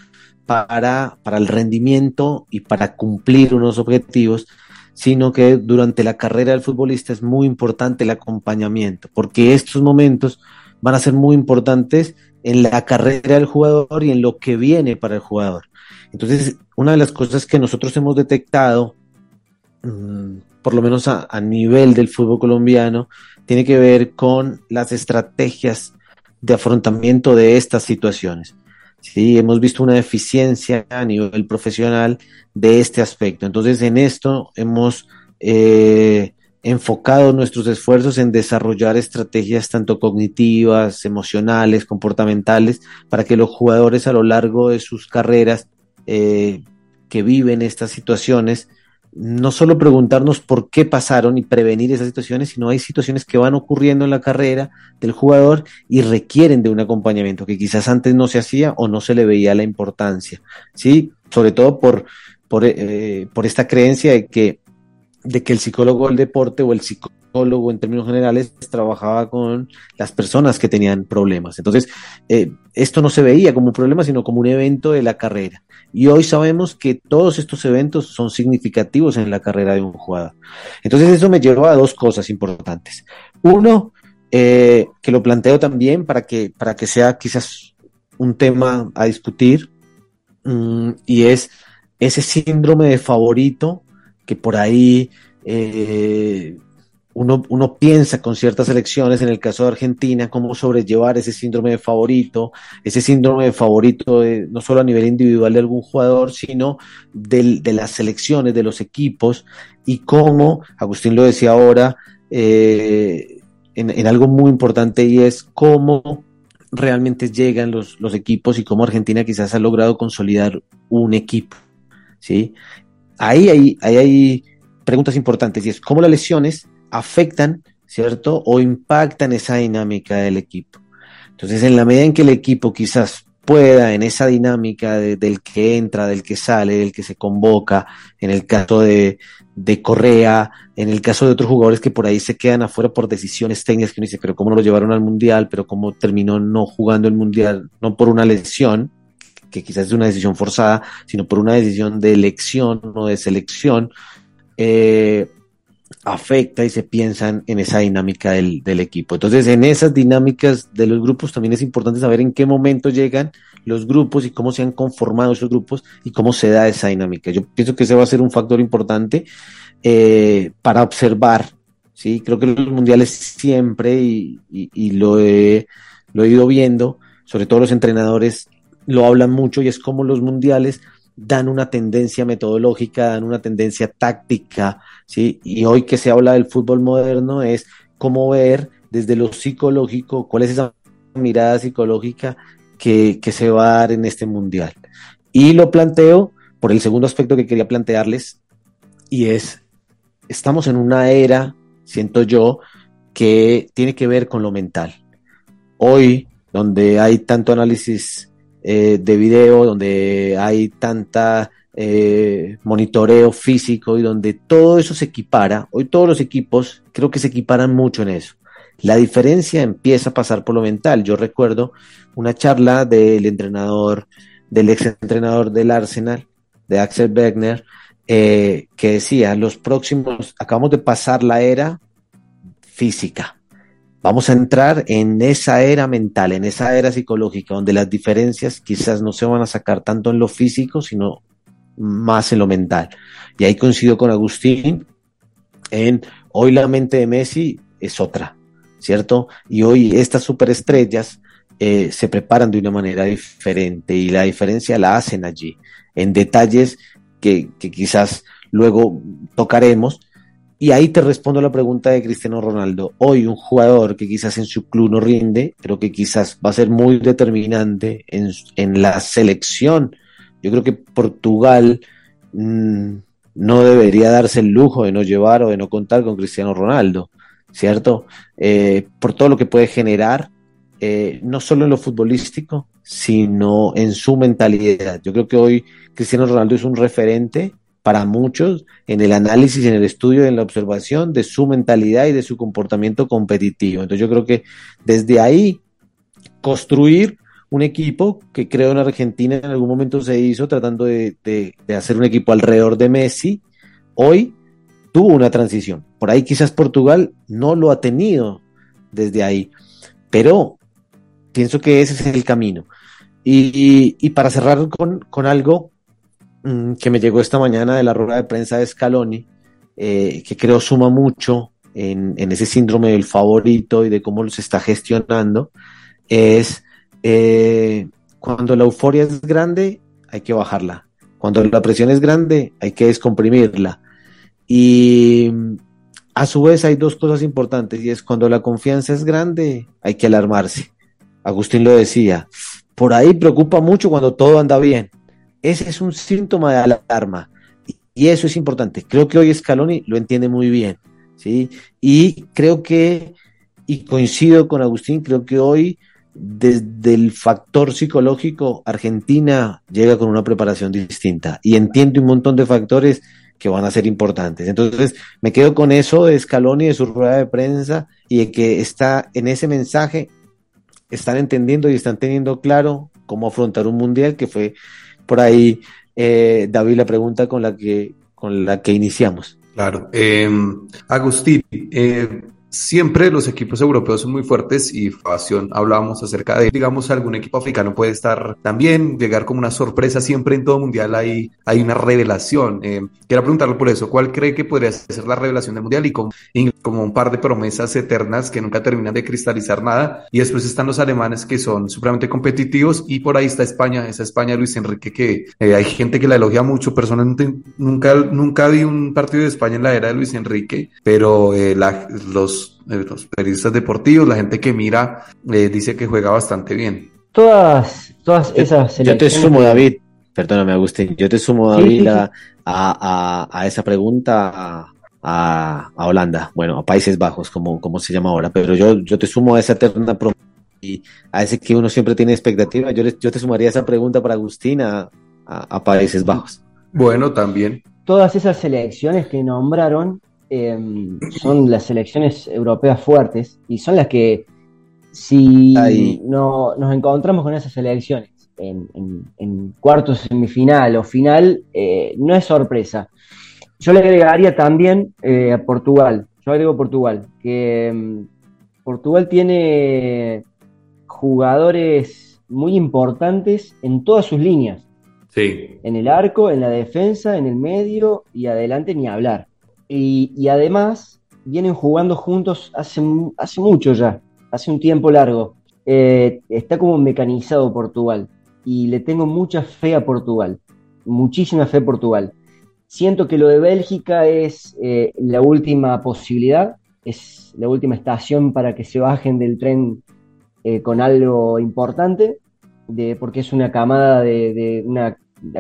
para, para el rendimiento y para cumplir unos objetivos, sino que durante la carrera del futbolista es muy importante el acompañamiento, porque estos momentos van a ser muy importantes en la carrera del jugador y en lo que viene para el jugador. Entonces, una de las cosas que nosotros hemos detectado, mm, por lo menos a, nivel del fútbol colombiano, tiene que ver con las estrategias de afrontamiento de estas situaciones. Sí, hemos visto una deficiencia a nivel profesional de este aspecto. Entonces, en esto hemos eh, enfocado nuestros esfuerzos en desarrollar estrategias tanto cognitivas, emocionales, comportamentales, para que los jugadores a lo largo de sus carreras eh, que viven estas situaciones no solo preguntarnos por qué pasaron y prevenir esas situaciones, sino hay situaciones que van ocurriendo en la carrera del jugador y requieren de un acompañamiento que quizás antes no se hacía o no se le veía la importancia, ¿sí? Sobre todo por, por, eh, por esta creencia de que, de que el psicólogo del deporte o el psicólogo en términos generales trabajaba con las personas que tenían problemas. Entonces, eh, esto no se veía como un problema, sino como un evento de la carrera. Y hoy sabemos que todos estos eventos son significativos en la carrera de un jugador. Entonces eso me lleva a dos cosas importantes. Uno, eh, que lo planteo también para que, para que sea quizás un tema a discutir, mm, y es ese síndrome de favorito que por ahí eh, uno, uno, piensa con ciertas elecciones, en el caso de Argentina, cómo sobrellevar ese síndrome de favorito, ese síndrome de favorito no solo a nivel individual de algún jugador, sino de las selecciones, de los equipos, y cómo, Agustín lo decía ahora, eh, en, algo muy importante y es cómo realmente llegan los, los equipos y cómo Argentina quizás ha logrado consolidar un equipo. ¿sí? Ahí hay, ahí hay preguntas importantes y es cómo las lesiones afectan, ¿cierto? O impactan esa dinámica del equipo. Entonces, en la medida en que el equipo quizás pueda en esa dinámica del que entra, del que sale, del que se convoca, en el caso de, de, Correa, en el caso de otros jugadores que por ahí se quedan afuera por decisiones técnicas que uno dice, pero cómo lo llevaron al Mundial, pero cómo terminó no jugando el Mundial, no por una lesión, que quizás es una decisión forzada, sino por una decisión de elección o de selección, eh, afecta y se piensan en esa dinámica del, equipo. Entonces, en esas dinámicas de los grupos también es importante saber en qué momento llegan los grupos y cómo se han conformado esos grupos y cómo se da esa dinámica. Yo pienso que ese va a ser un factor importante eh, para observar. ¿sí? Creo que los mundiales siempre, y, lo, he, lo he ido viendo, sobre todo los entrenadores lo hablan mucho, y es como los mundiales dan una tendencia metodológica, dan una tendencia táctica, ¿sí? Y hoy que se habla del fútbol moderno es cómo ver desde lo psicológico, cuál es esa mirada psicológica que, que se va a dar en este mundial. Y lo planteo por el segundo aspecto que quería plantearles, y es, estamos en una era, siento yo, que tiene que ver con lo mental. Hoy, donde hay tanto análisis eh, de video, donde hay tanta eh, monitoreo físico y donde todo eso se equipara. Hoy todos los equipos creo que se equiparan mucho en eso. La diferencia empieza a pasar por lo mental. Yo recuerdo una charla del entrenador, del ex entrenador del Arsenal, de Axel Wegner, eh, que decía, los próximos, acabamos de pasar la era física, Vamos a entrar en esa era mental, en esa era psicológica, donde las diferencias quizás no se van a sacar tanto en lo físico, sino más en lo mental. Y ahí coincido con Agustín en hoy la mente de Messi es otra, ¿cierto? Y hoy estas superestrellas eh, se preparan de una manera diferente y la diferencia la hacen allí, en detalles que, que quizás luego tocaremos, y ahí te respondo la pregunta de Cristiano Ronaldo. Hoy un jugador que quizás en su club no rinde, pero que quizás va a ser muy determinante en, la selección. Yo creo que Portugal mm, no debería darse el lujo de no llevar o de no contar con Cristiano Ronaldo, ¿cierto? Eh, por todo lo que puede generar, eh, no solo en lo futbolístico, sino en su mentalidad. Yo creo que hoy Cristiano Ronaldo es un referente para muchos en el análisis, en el estudio, en la observación de su mentalidad y de su comportamiento competitivo. Entonces yo creo que desde ahí construir un equipo que creo en Argentina en algún momento se hizo tratando de, hacer un equipo alrededor de Messi, hoy tuvo una transición. Por ahí quizás Portugal no lo ha tenido desde ahí, pero pienso que ese es el camino. Y, para cerrar con, con algo que me llegó esta mañana de la rueda de prensa de Scaloni, eh, que creo suma mucho en, ese síndrome del favorito y de cómo se está gestionando, es eh, cuando la euforia es grande, hay que bajarla. Cuando la presión es grande, hay que descomprimirla. Y a su vez hay dos cosas importantes y es cuando la confianza es grande, hay que alarmarse. Agustín lo decía, por ahí preocupa mucho cuando todo anda bien ese es un síntoma de alarma. Y eso es importante. Creo que hoy Scaloni lo entiende muy bien. ¿sí? Y creo que, y coincido con Agustín, creo que hoy desde el factor psicológico, Argentina llega con una preparación distinta y entiende un montón de factores que van a ser importantes. Entonces, me quedo con eso de Scaloni, de su rueda de prensa y de que está en ese mensaje, están entendiendo y están teniendo claro cómo afrontar un mundial que fue por ahí, eh, David, la pregunta con la que, con la que iniciamos. Claro. Em, Agustín, eh, siempre los equipos europeos son muy fuertes y Fasión hablábamos acerca de, digamos, algún equipo africano puede estar también, llegar como una sorpresa, siempre en todo mundial hay, hay una revelación. Em, Quería preguntarle por eso, ¿cuál cree que podría ser la revelación del Mundial y como, como un par de promesas eternas que nunca terminan de cristalizar nada? Y después están los alemanes que son supremamente competitivos y por ahí está España, esa España Luis Enrique que eh, hay gente que la elogia mucho, personalmente nunca, nunca vi un partido de España en la era de Luis Enrique, pero eh, los, eh, los periodistas deportivos, la gente que mira, dice que juega bastante bien. Todas, todas esas Yo te sumo, David, perdóname, Agustín, yo te sumo, David, A, a, a, esa pregunta. A, a, Holanda, bueno, a Países Bajos, como, como se llama ahora, pero yo, yo te sumo a esa eterna y a ese que uno siempre tiene expectativa. Yo, yo te sumaría esa pregunta para Agustín a, Países Bajos. Bueno, también. Todas esas selecciones que nombraron em, son las selecciones europeas fuertes y son las que si no, nos encontramos con esas selecciones en, en, cuartos, semifinal o final, eh, no es sorpresa. Yo le agregaría también eh, a Portugal. Yo agrego Portugal, que em, Portugal tiene jugadores muy importantes en todas sus líneas. Sí. En el arco, en la defensa, en el medio y adelante ni hablar. Y, además vienen jugando juntos hace, hace mucho ya, hace un tiempo largo. Eh, está como mecanizado Portugal y le tengo mucha fe a Portugal, muchísima fe a Portugal. Siento que lo de Bélgica es eh, la última posibilidad, es la última estación para que se bajen del tren eh, con algo importante, de, porque es una camada de, una,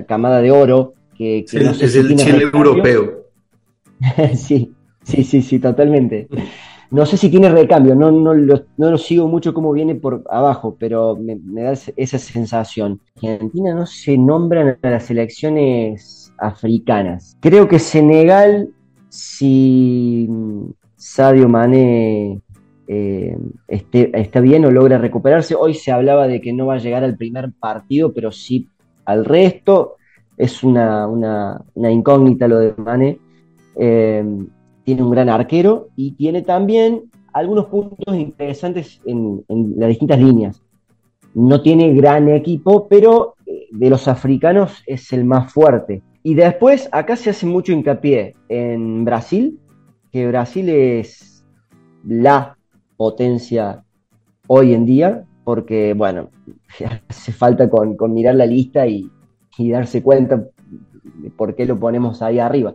camada de oro que, es el Chile europeo. sí, sí, sí, sí, totalmente. No sé si tiene recambio, no, no, lo, no lo sigo mucho como viene por abajo, pero me, da esa sensación. Argentina no se nombran a las selecciones africanas. Creo que Senegal, si Sadio Mane eh, está bien o logra recuperarse. Hoy se hablaba de que no va a llegar al primer partido, pero sí al resto. Es una, incógnita lo de Mane. Eh, tiene un gran arquero y tiene también algunos puntos interesantes en, las distintas líneas. No tiene gran equipo, pero eh, de los africanos es el más fuerte. Y después acá se hace mucho hincapié en Brasil, que Brasil es la potencia hoy en día, porque, bueno, hace falta con, mirar la lista y, darse cuenta de por qué lo ponemos ahí arriba.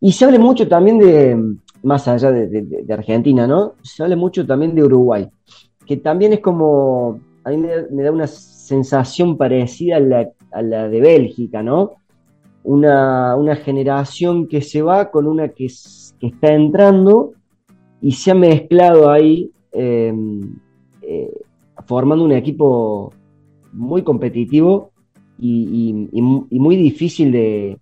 Y se habla mucho también de, más allá de, Argentina, ¿no? Se habla mucho también de Uruguay, que también es como, a mí me, da una sensación parecida a la, de Bélgica, ¿no? Una, generación que se va con una que, está entrando y se ha mezclado ahí em, eh, formando un equipo muy competitivo y, muy difícil de,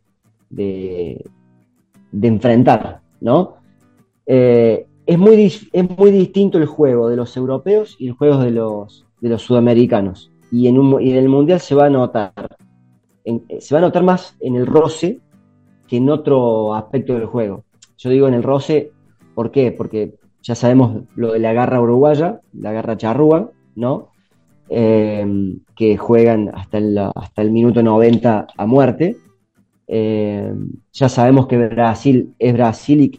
enfrentar, ¿no? Eh, es, muy, es muy distinto el juego de los europeos y el juego de los, de los sudamericanos. Y en, un, en el Mundial se va a notar. se va a notar más en el roce que en otro aspecto del juego. Yo digo en el roce ¿Por qué? Porque ya sabemos lo de la garra uruguaya, la garra charrúa, ¿no? Em, que juegan hasta el, hasta el minuto 90 a muerte. Em, ya sabemos que Brasil es Brasil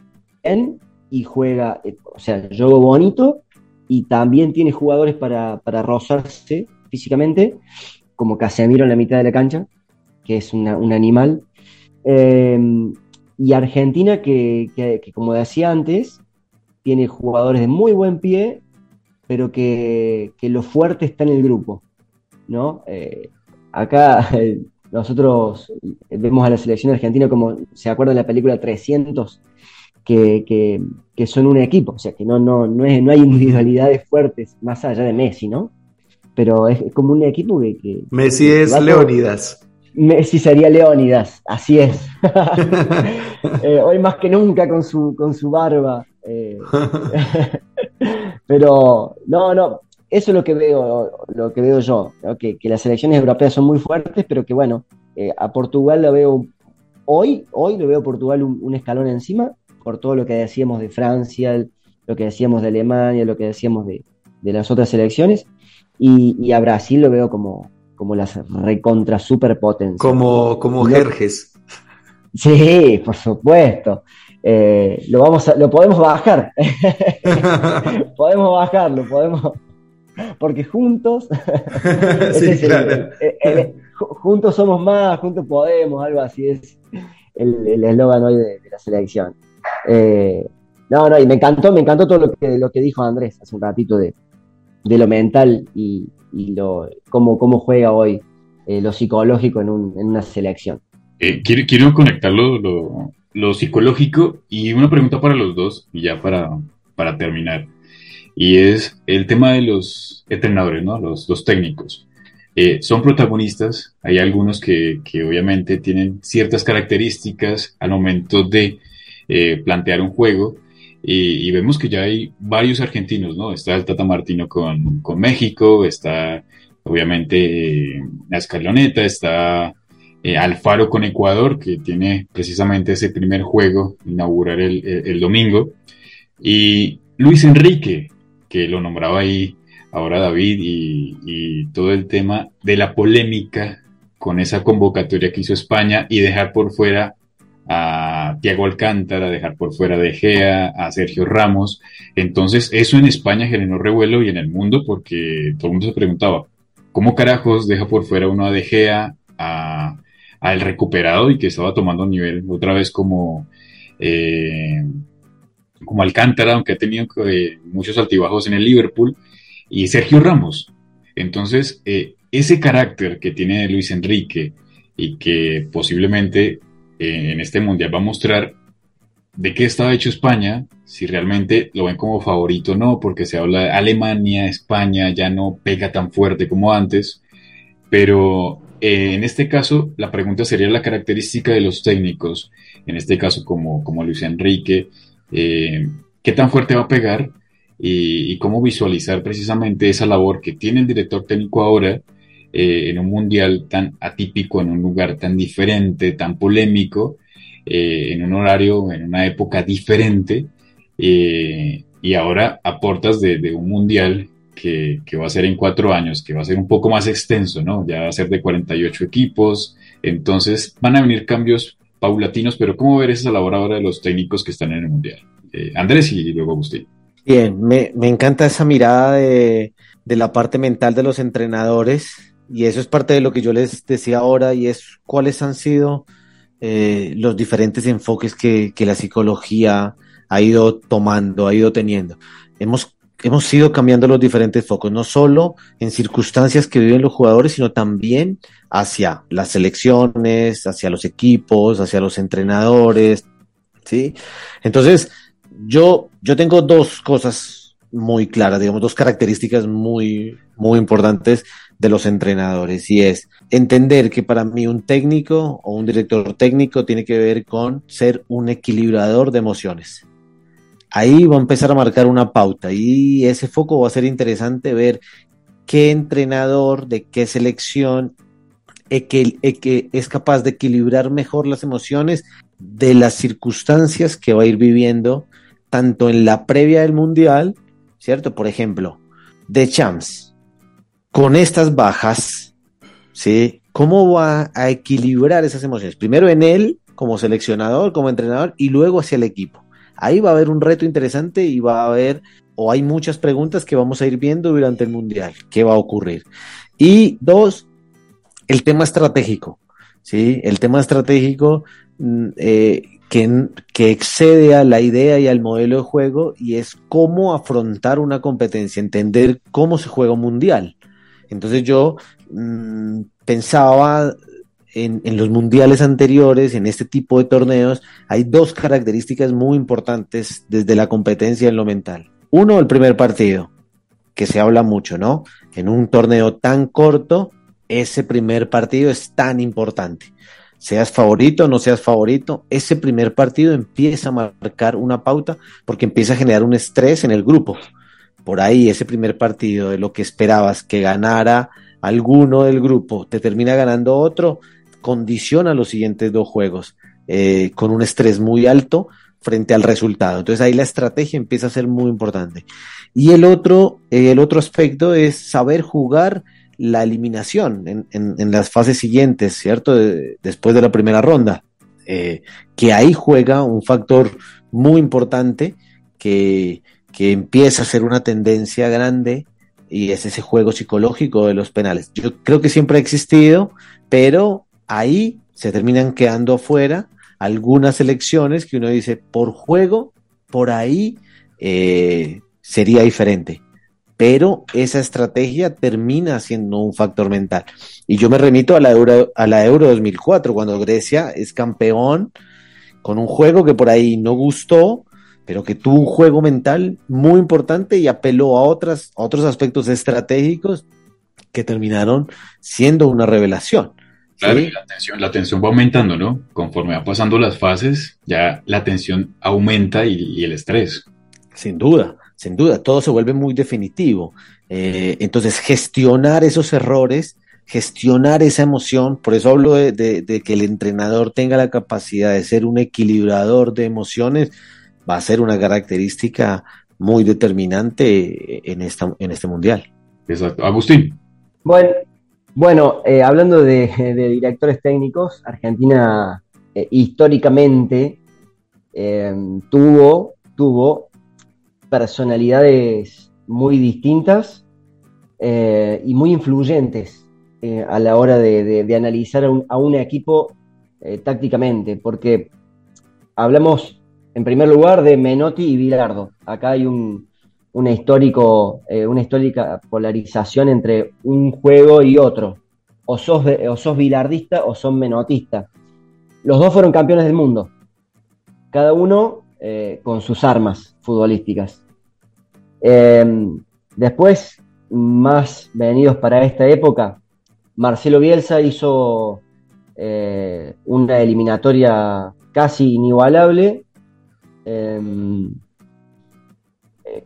y juega, eh, o sea, juego bonito y también tiene jugadores para, rozarse físicamente, como Casemiro en la mitad de la cancha, que es un animal. Em, y Argentina, que, como decía antes, tiene jugadores de muy buen pie, pero que, lo fuerte está en el grupo. ¿no? Eh, acá nosotros vemos a la selección argentina como, ¿se acuerdan de la película 300? Que, son un equipo, o sea, que no, no, no, es, no hay individualidades fuertes más allá de Messi, ¿no? Pero es, como un equipo que... Messi es Leonidas. Messi sería Leónidas, así es. Eh, hoy más que nunca con su, con su barba. Eh. Pero no, no, eso es lo que veo, lo que veo yo, que, las selecciones europeas son muy fuertes, pero que bueno, eh, a Portugal lo veo hoy, hoy lo veo Portugal un, escalón encima, por todo lo que decíamos de Francia, lo que decíamos de Alemania, lo que decíamos de, las otras selecciones, y a Brasil lo veo como, como las recontra superpotencias. Como, como Jerjes. Sí, por supuesto. Eh, lo, vamos a, lo podemos bajar. podemos bajarlo, podemos. Porque juntos. juntos somos más, juntos podemos, algo así es el eslogan hoy de, la selección. Eh, no, no, y me encantó, me encantó todo lo que, lo que dijo Andrés hace un ratito de, lo mental y, lo, cómo, cómo juega hoy eh, lo psicológico en, una selección. Eh, quiero, quiero conectar lo, psicológico y una pregunta para los dos, y ya para, para terminar. Y es el tema de los entrenadores, ¿no? Los, técnicos. Eh, son protagonistas, hay algunos que, obviamente tienen ciertas características al momento de eh, plantear un juego y, vemos que ya hay varios argentinos, ¿no? Está el Tata Martino con, México, está obviamente eh, Escaloneta, está Alfaro con Ecuador, que tiene precisamente ese primer juego, inaugurar el, el domingo, y Luis Enrique, que lo nombraba ahí ahora David y, todo el tema de la polémica con esa convocatoria que hizo España y dejar por fuera a Tiago Alcántara, dejar por fuera de Gea, a Sergio Ramos. Entonces, eso en España generó revuelo y en el mundo porque todo el mundo se preguntaba, ¿cómo carajos deja por fuera uno a De Gea, a, el recuperado y que estaba tomando nivel otra vez como, eh, como Alcántara, aunque ha tenido eh, muchos altibajos en el Liverpool? y Sergio Ramos. Entonces, eh, ese carácter que tiene Luis Enrique y que posiblemente eh, en este mundial va a mostrar de qué estaba hecho España, si realmente lo ven como favorito o no, porque se habla de Alemania, España ya no pega tan fuerte como antes, pero en este caso la pregunta sería la característica de los técnicos, en este caso como, como Luis Enrique, qué tan fuerte va a pegar y, cómo visualizar precisamente esa labor que tiene el director técnico ahora eh, en un mundial tan atípico, en un lugar tan diferente, tan polémico, eh, en un horario, en una época diferente, eh, y ahora a portas de, un mundial que, que, va a ser en cuatro años, que va a ser un poco más extenso, ¿no? Ya va a ser de 48 equipos, entonces van a venir cambios paulatinos, pero ¿cómo ver esa labor ahora de los técnicos que están en el mundial? Andrés y luego Agustín. Bien, me, encanta esa mirada de, la parte mental de los entrenadores y eso es parte de lo que yo les decía ahora y es cuáles han sido eh, los diferentes enfoques que, la psicología ha ido tomando, ha ido teniendo. Hemos, hemos ido cambiando los diferentes focos, no solo en circunstancias que viven los jugadores, sino también hacia las selecciones, hacia los equipos, hacia los entrenadores, ¿sí? Entonces, yo, yo tengo dos cosas muy claras, digamos, dos características muy, muy importantes de los entrenadores y es entender que para mí un técnico o un director técnico tiene que ver con ser un equilibrador de emociones. Ahí va a empezar a marcar una pauta y ese foco va a ser interesante ver qué entrenador de qué selección que es capaz de equilibrar mejor las emociones de las circunstancias que va a ir viviendo tanto en la previa del Mundial, ¿cierto? Por ejemplo, de Champs, con estas bajas, ¿sí? ¿Cómo va a equilibrar esas emociones? Primero en él, como seleccionador, como entrenador, y luego hacia el equipo. Ahí va a haber un reto interesante y va a haber, o hay muchas preguntas que vamos a ir viendo durante el Mundial. ¿Qué va a ocurrir? Y dos, el tema estratégico. ¿sí? El tema estratégico mm, eh, que, excede a la idea y al modelo de juego y es cómo afrontar una competencia, entender cómo se juega un mundial. Entonces yo mm, pensaba en, los mundiales anteriores, en este tipo de torneos, hay dos características muy importantes desde la competencia en lo mental. Uno, el primer partido, que se habla mucho, ¿no? En un torneo tan corto, ese primer partido es tan importante seas favorito o no seas favorito, ese primer partido empieza a marcar una pauta porque empieza a generar un estrés en el grupo. Por ahí ese primer partido de lo que esperabas que ganara alguno del grupo, te termina ganando otro, condiciona los siguientes dos juegos eh, con un estrés muy alto frente al resultado. Entonces ahí la estrategia empieza a ser muy importante. Y el otro, el otro aspecto es saber jugar la eliminación en, las fases siguientes, ¿cierto? después de la primera ronda. eh, que ahí juega un factor muy importante que, que empieza a ser una tendencia grande y es ese juego psicológico de los penales. Yo creo que siempre ha existido, pero ahí se terminan quedando afuera algunas elecciones que uno dice, por juego, por ahí eh, sería diferente. Pero esa estrategia termina siendo un factor mental. Y yo me remito a la Euro, a la Euro 2004, cuando Grecia es campeón con un juego que por ahí no gustó, pero que tuvo un juego mental muy importante y apeló a, otras, a otros aspectos estratégicos que terminaron siendo una revelación. Claro, la tensión, va aumentando, ¿no? Conforme va pasando las fases, ya la tensión aumenta y, el estrés. Sin duda, sin duda, todo se vuelve muy definitivo. Eh, entonces, gestionar esos errores, gestionar esa emoción, por eso hablo de, que el entrenador tenga la capacidad de ser un equilibrador de emociones, va a ser una característica muy determinante en, esta, en este mundial. Exacto. Agustín. Bueno, bueno, eh, hablando de, directores técnicos, Argentina eh, históricamente eh, tuvo, tuvo personalidades muy distintas y muy influyentes a la hora de, analizar a un, equipo tácticamente, porque hablamos en primer lugar de Menotti y Bilardo. Acá hay un, eh, una histórica polarización entre un juego y otro. O sos, o bilardista o sos menotista. Los dos fueron campeones del mundo, cada uno eh, con sus armas futbolísticas. Em, después, más venidos para esta época, Marcelo Bielsa hizo eh, una eliminatoria casi inigualable.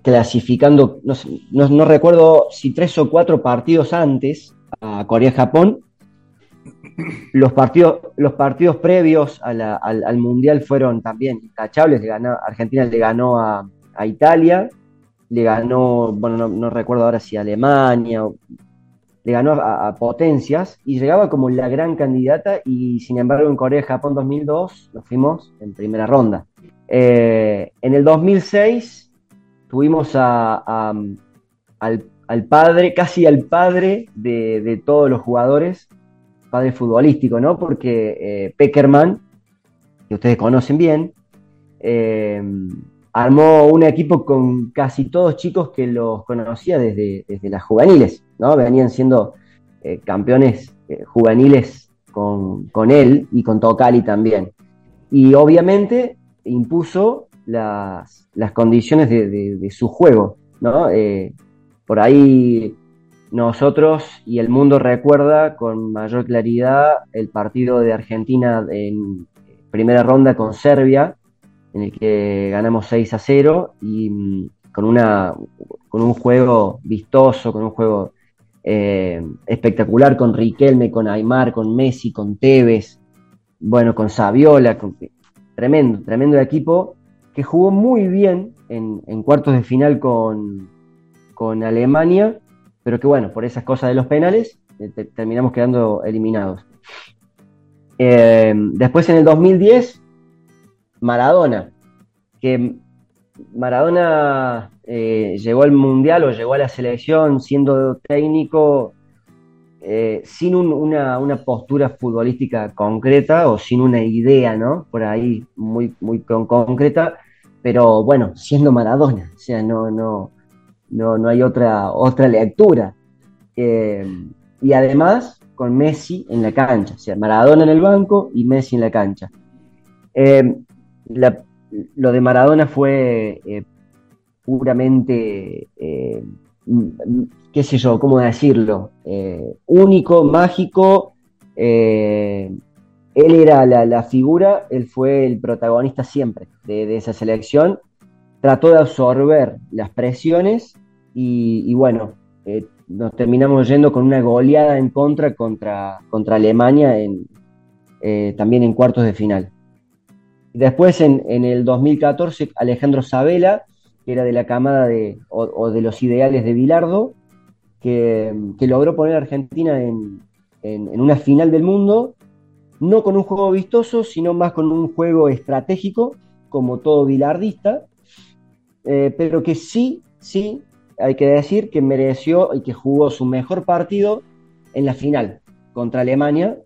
Clasificando, no, recuerdo si tres o cuatro partidos antes a Corea-Japón. Los partidos, los partidos previos al, Mundial fueron también intachables. Argentina le ganó a, Italia, le ganó, bueno, no, recuerdo ahora si Alemania, le ganó a, potencias y llegaba como la gran candidata y sin embargo en Corea-Japón 2002 nos fuimos en primera ronda. Eh, en el 2006 tuvimos a, al, padre, casi al padre de, todos los jugadores, padre futbolístico, ¿no? Porque eh, Peckerman, que ustedes conocen bien, eh, armó un equipo con casi todos chicos que los conocía desde, desde las juveniles, ¿no? Venían siendo eh, campeones juveniles con, con, él y con Tocali también. Y obviamente impuso las, condiciones de, su juego, ¿no? Eh, por ahí nosotros y el mundo recuerda con mayor claridad el partido de Argentina en primera ronda con Serbia, en el que ganamos 6 a 0 y mm, con, una, con un juego vistoso, con un juego eh, espectacular con Riquelme, con Aymar, con Messi, con Tevez, bueno, con Saviola, tremendo, tremendo equipo que jugó muy bien en, cuartos de final con, Alemania, pero que bueno, por esas cosas de los penales, eh, terminamos quedando eliminados. Eh, después en el 2010, Maradona, que Maradona eh, llegó al Mundial o llegó a la selección siendo técnico sin una, postura futbolística concreta o sin una idea, ¿no? Por ahí muy, muy concreta, pero bueno, siendo Maradona, o sea, no, no, no, no hay otra, otra lectura. Eh, y además con Messi en la cancha, o sea, Maradona en el banco y Messi en la cancha. Eh, lo de Maradona fue eh, puramente, qué sé yo, cómo decirlo, único, mágico, él era la, figura, él fue el protagonista siempre de, esa selección. Trató de absorber las presiones y, bueno, eh, nos terminamos yendo con una goleada en contra contra, contra Alemania en, eh, también en cuartos de final. Después en, el 2014 Alejandro Sabela, que era de la camada de, o, de los ideales de Bilardo, que, logró poner a Argentina en, en, una final del mundo no con un juego vistoso, sino más con un juego estratégico, como todo bilardista, eh, pero que sí, sí, hay que decir que mereció y que jugó su mejor partido en la final contra Alemania,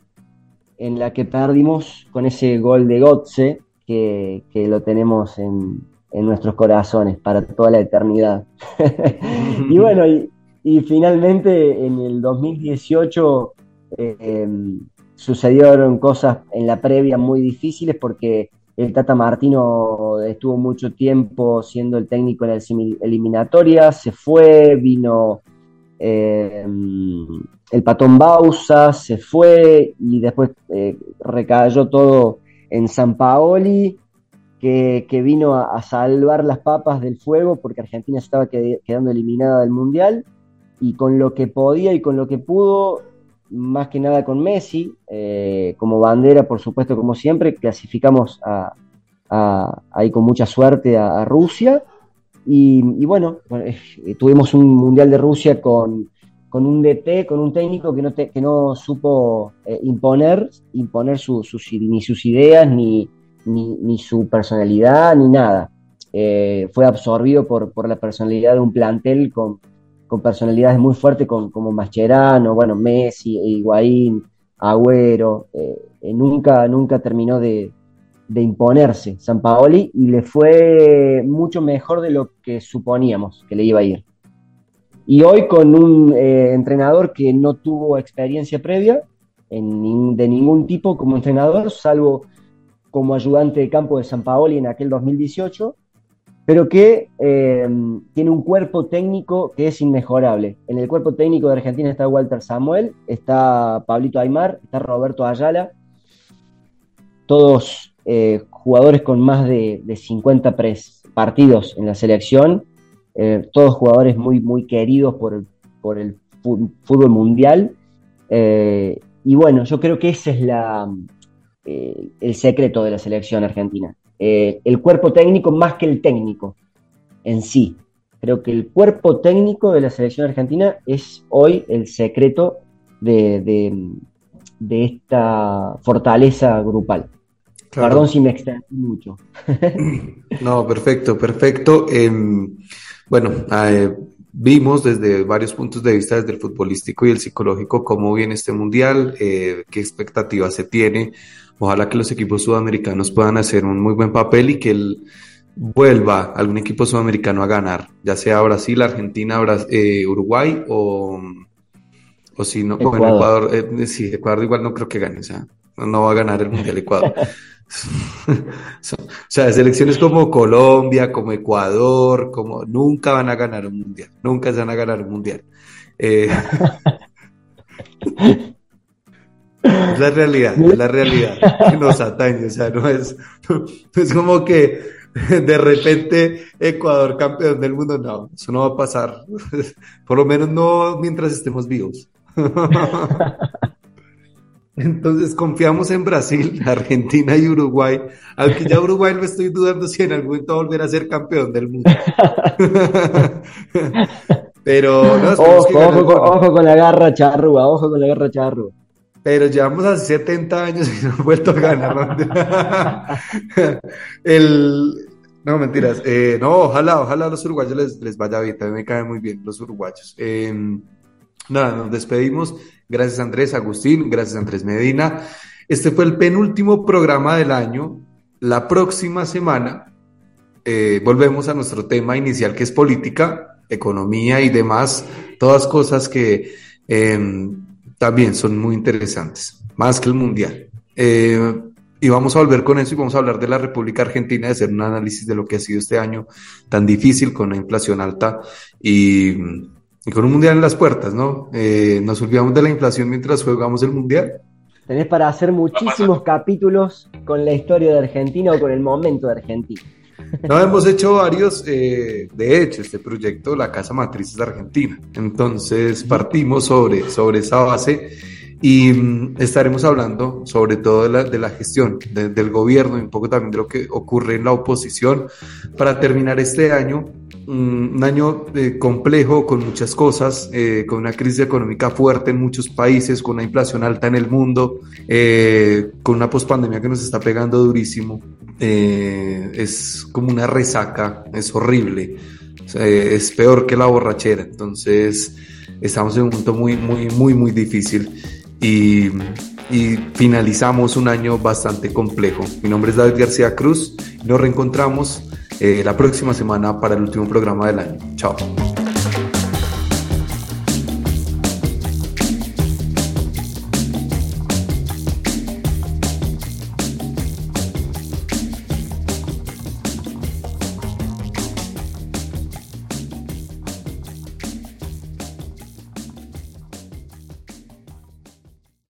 en la que perdimos con ese gol de Gotze, que, lo tenemos en, nuestros corazones para toda la eternidad. y bueno, y, finalmente en el 2018 eh, em, sucedieron cosas en la previa muy difíciles porque el Tata Martino estuvo mucho tiempo siendo el técnico en la eliminatoria, se fue, vino eh, el Patón Bausa, se fue y después eh, recayó todo en San Paoli, que, vino a, salvar las papas del fuego porque Argentina estaba quedando eliminada del Mundial y con lo que podía y con lo que pudo más que nada con Messi, eh, como bandera, por supuesto, como siempre, clasificamos ahí con mucha suerte a, Rusia. Y, bueno, eh, tuvimos un Mundial de Rusia con, un DT, con un técnico que no, que no supo eh, imponer, imponer ni sus ideas, ni, ni, su personalidad, ni nada. fue absorbido por, por la personalidad de un plantel con, con personalidades muy fuertes como Mascherano, bueno, Messi, Higuaín, Agüero, eh, eh, nunca, nunca terminó de, imponerse San Paoli y le fue mucho mejor de lo que suponíamos que le iba a ir. Y hoy con un eh, entrenador que no tuvo experiencia previa en, de ningún tipo como entrenador, salvo como ayudante de campo de San Paoli en aquel 2018, pero que eh, tiene un cuerpo técnico que es inmejorable. En el cuerpo técnico de Argentina está Walter Samuel, está Pablito Aymar, está Roberto Ayala, todos eh, jugadores con más de, 50 partidos en la selección, eh, todos jugadores muy, muy queridos por el, fútbol mundial. y bueno, yo creo que ese es la, el secreto de la selección argentina eh, el cuerpo técnico más que el técnico en sí. Creo que el cuerpo técnico de la selección argentina es hoy el secreto de, esta fortaleza grupal. Perdón si me extendí mucho. no, perfecto, perfecto. Em, bueno, eh, vimos desde varios puntos de vista, desde el futbolístico y el psicológico, cómo viene este mundial, eh, qué expectativas se tiene Ojalá que los equipos sudamericanos puedan hacer un muy buen papel y que él vuelva algún equipo sudamericano a ganar, ya sea Brasil, Argentina, eh, Uruguay o, o si no, Ecuador. Ecuador eh, sí, Ecuador igual no creo que gane, o sea, no va a ganar el Mundial Ecuador. o sea, selecciones como Colombia, como Ecuador, como nunca van a ganar un mundial, nunca se van a ganar un mundial. Eh, Es la realidad, es la realidad que nos atañe, o sea, no es, es como que de repente Ecuador campeón del mundo, no, eso no va a pasar, por lo menos no mientras estemos vivos. Entonces confiamos en Brasil, Argentina y Uruguay, aunque ya Uruguay lo estoy dudando si en algún momento volverá a ser campeón del mundo. Pero no, ojo, ojo, con la garra charrúa, ojo con la garra charrúa pero llevamos hace 70 años y no hemos vuelto a ganar. el, no, mentiras. Eh, no, ojalá, ojalá a los uruguayos les, vaya bien. También me caen muy bien los uruguayos. Em, nada, nos despedimos. Gracias Andrés, Agustín, gracias Andrés Medina. Este fue el penúltimo programa del año. La próxima semana eh, volvemos a nuestro tema inicial que es política, economía y demás, todas cosas que em, también son muy interesantes, más que el Mundial. Eh, y vamos a volver con eso y vamos a hablar de la República Argentina, de hacer un análisis de lo que ha sido este año tan difícil con la inflación alta y, con un Mundial en las puertas, ¿no? Eh, nos olvidamos de la inflación mientras jugamos el Mundial. Tenés para hacer muchísimos capítulos con la historia de Argentina o con el momento de Argentina. No, hemos hecho varios, eh, de hecho, este proyecto, la Casa Matriz es Argentina. Entonces partimos sobre, sobre esa base y mm, estaremos hablando sobre todo de la, de la gestión del gobierno y un poco también de lo que ocurre en la oposición para terminar este año un año eh, complejo con muchas cosas, eh, con una crisis económica fuerte en muchos países, con una inflación alta en el mundo, con una pospandemia que nos está pegando durísimo. Es como una resaca, es horrible, es peor que la borrachera. Entonces, estamos en un punto muy, muy, muy, muy difícil. Y, y finalizamos un año bastante complejo. Mi nombre es David García Cruz. Nos reencontramos eh, la próxima semana para el último programa del año. Chao.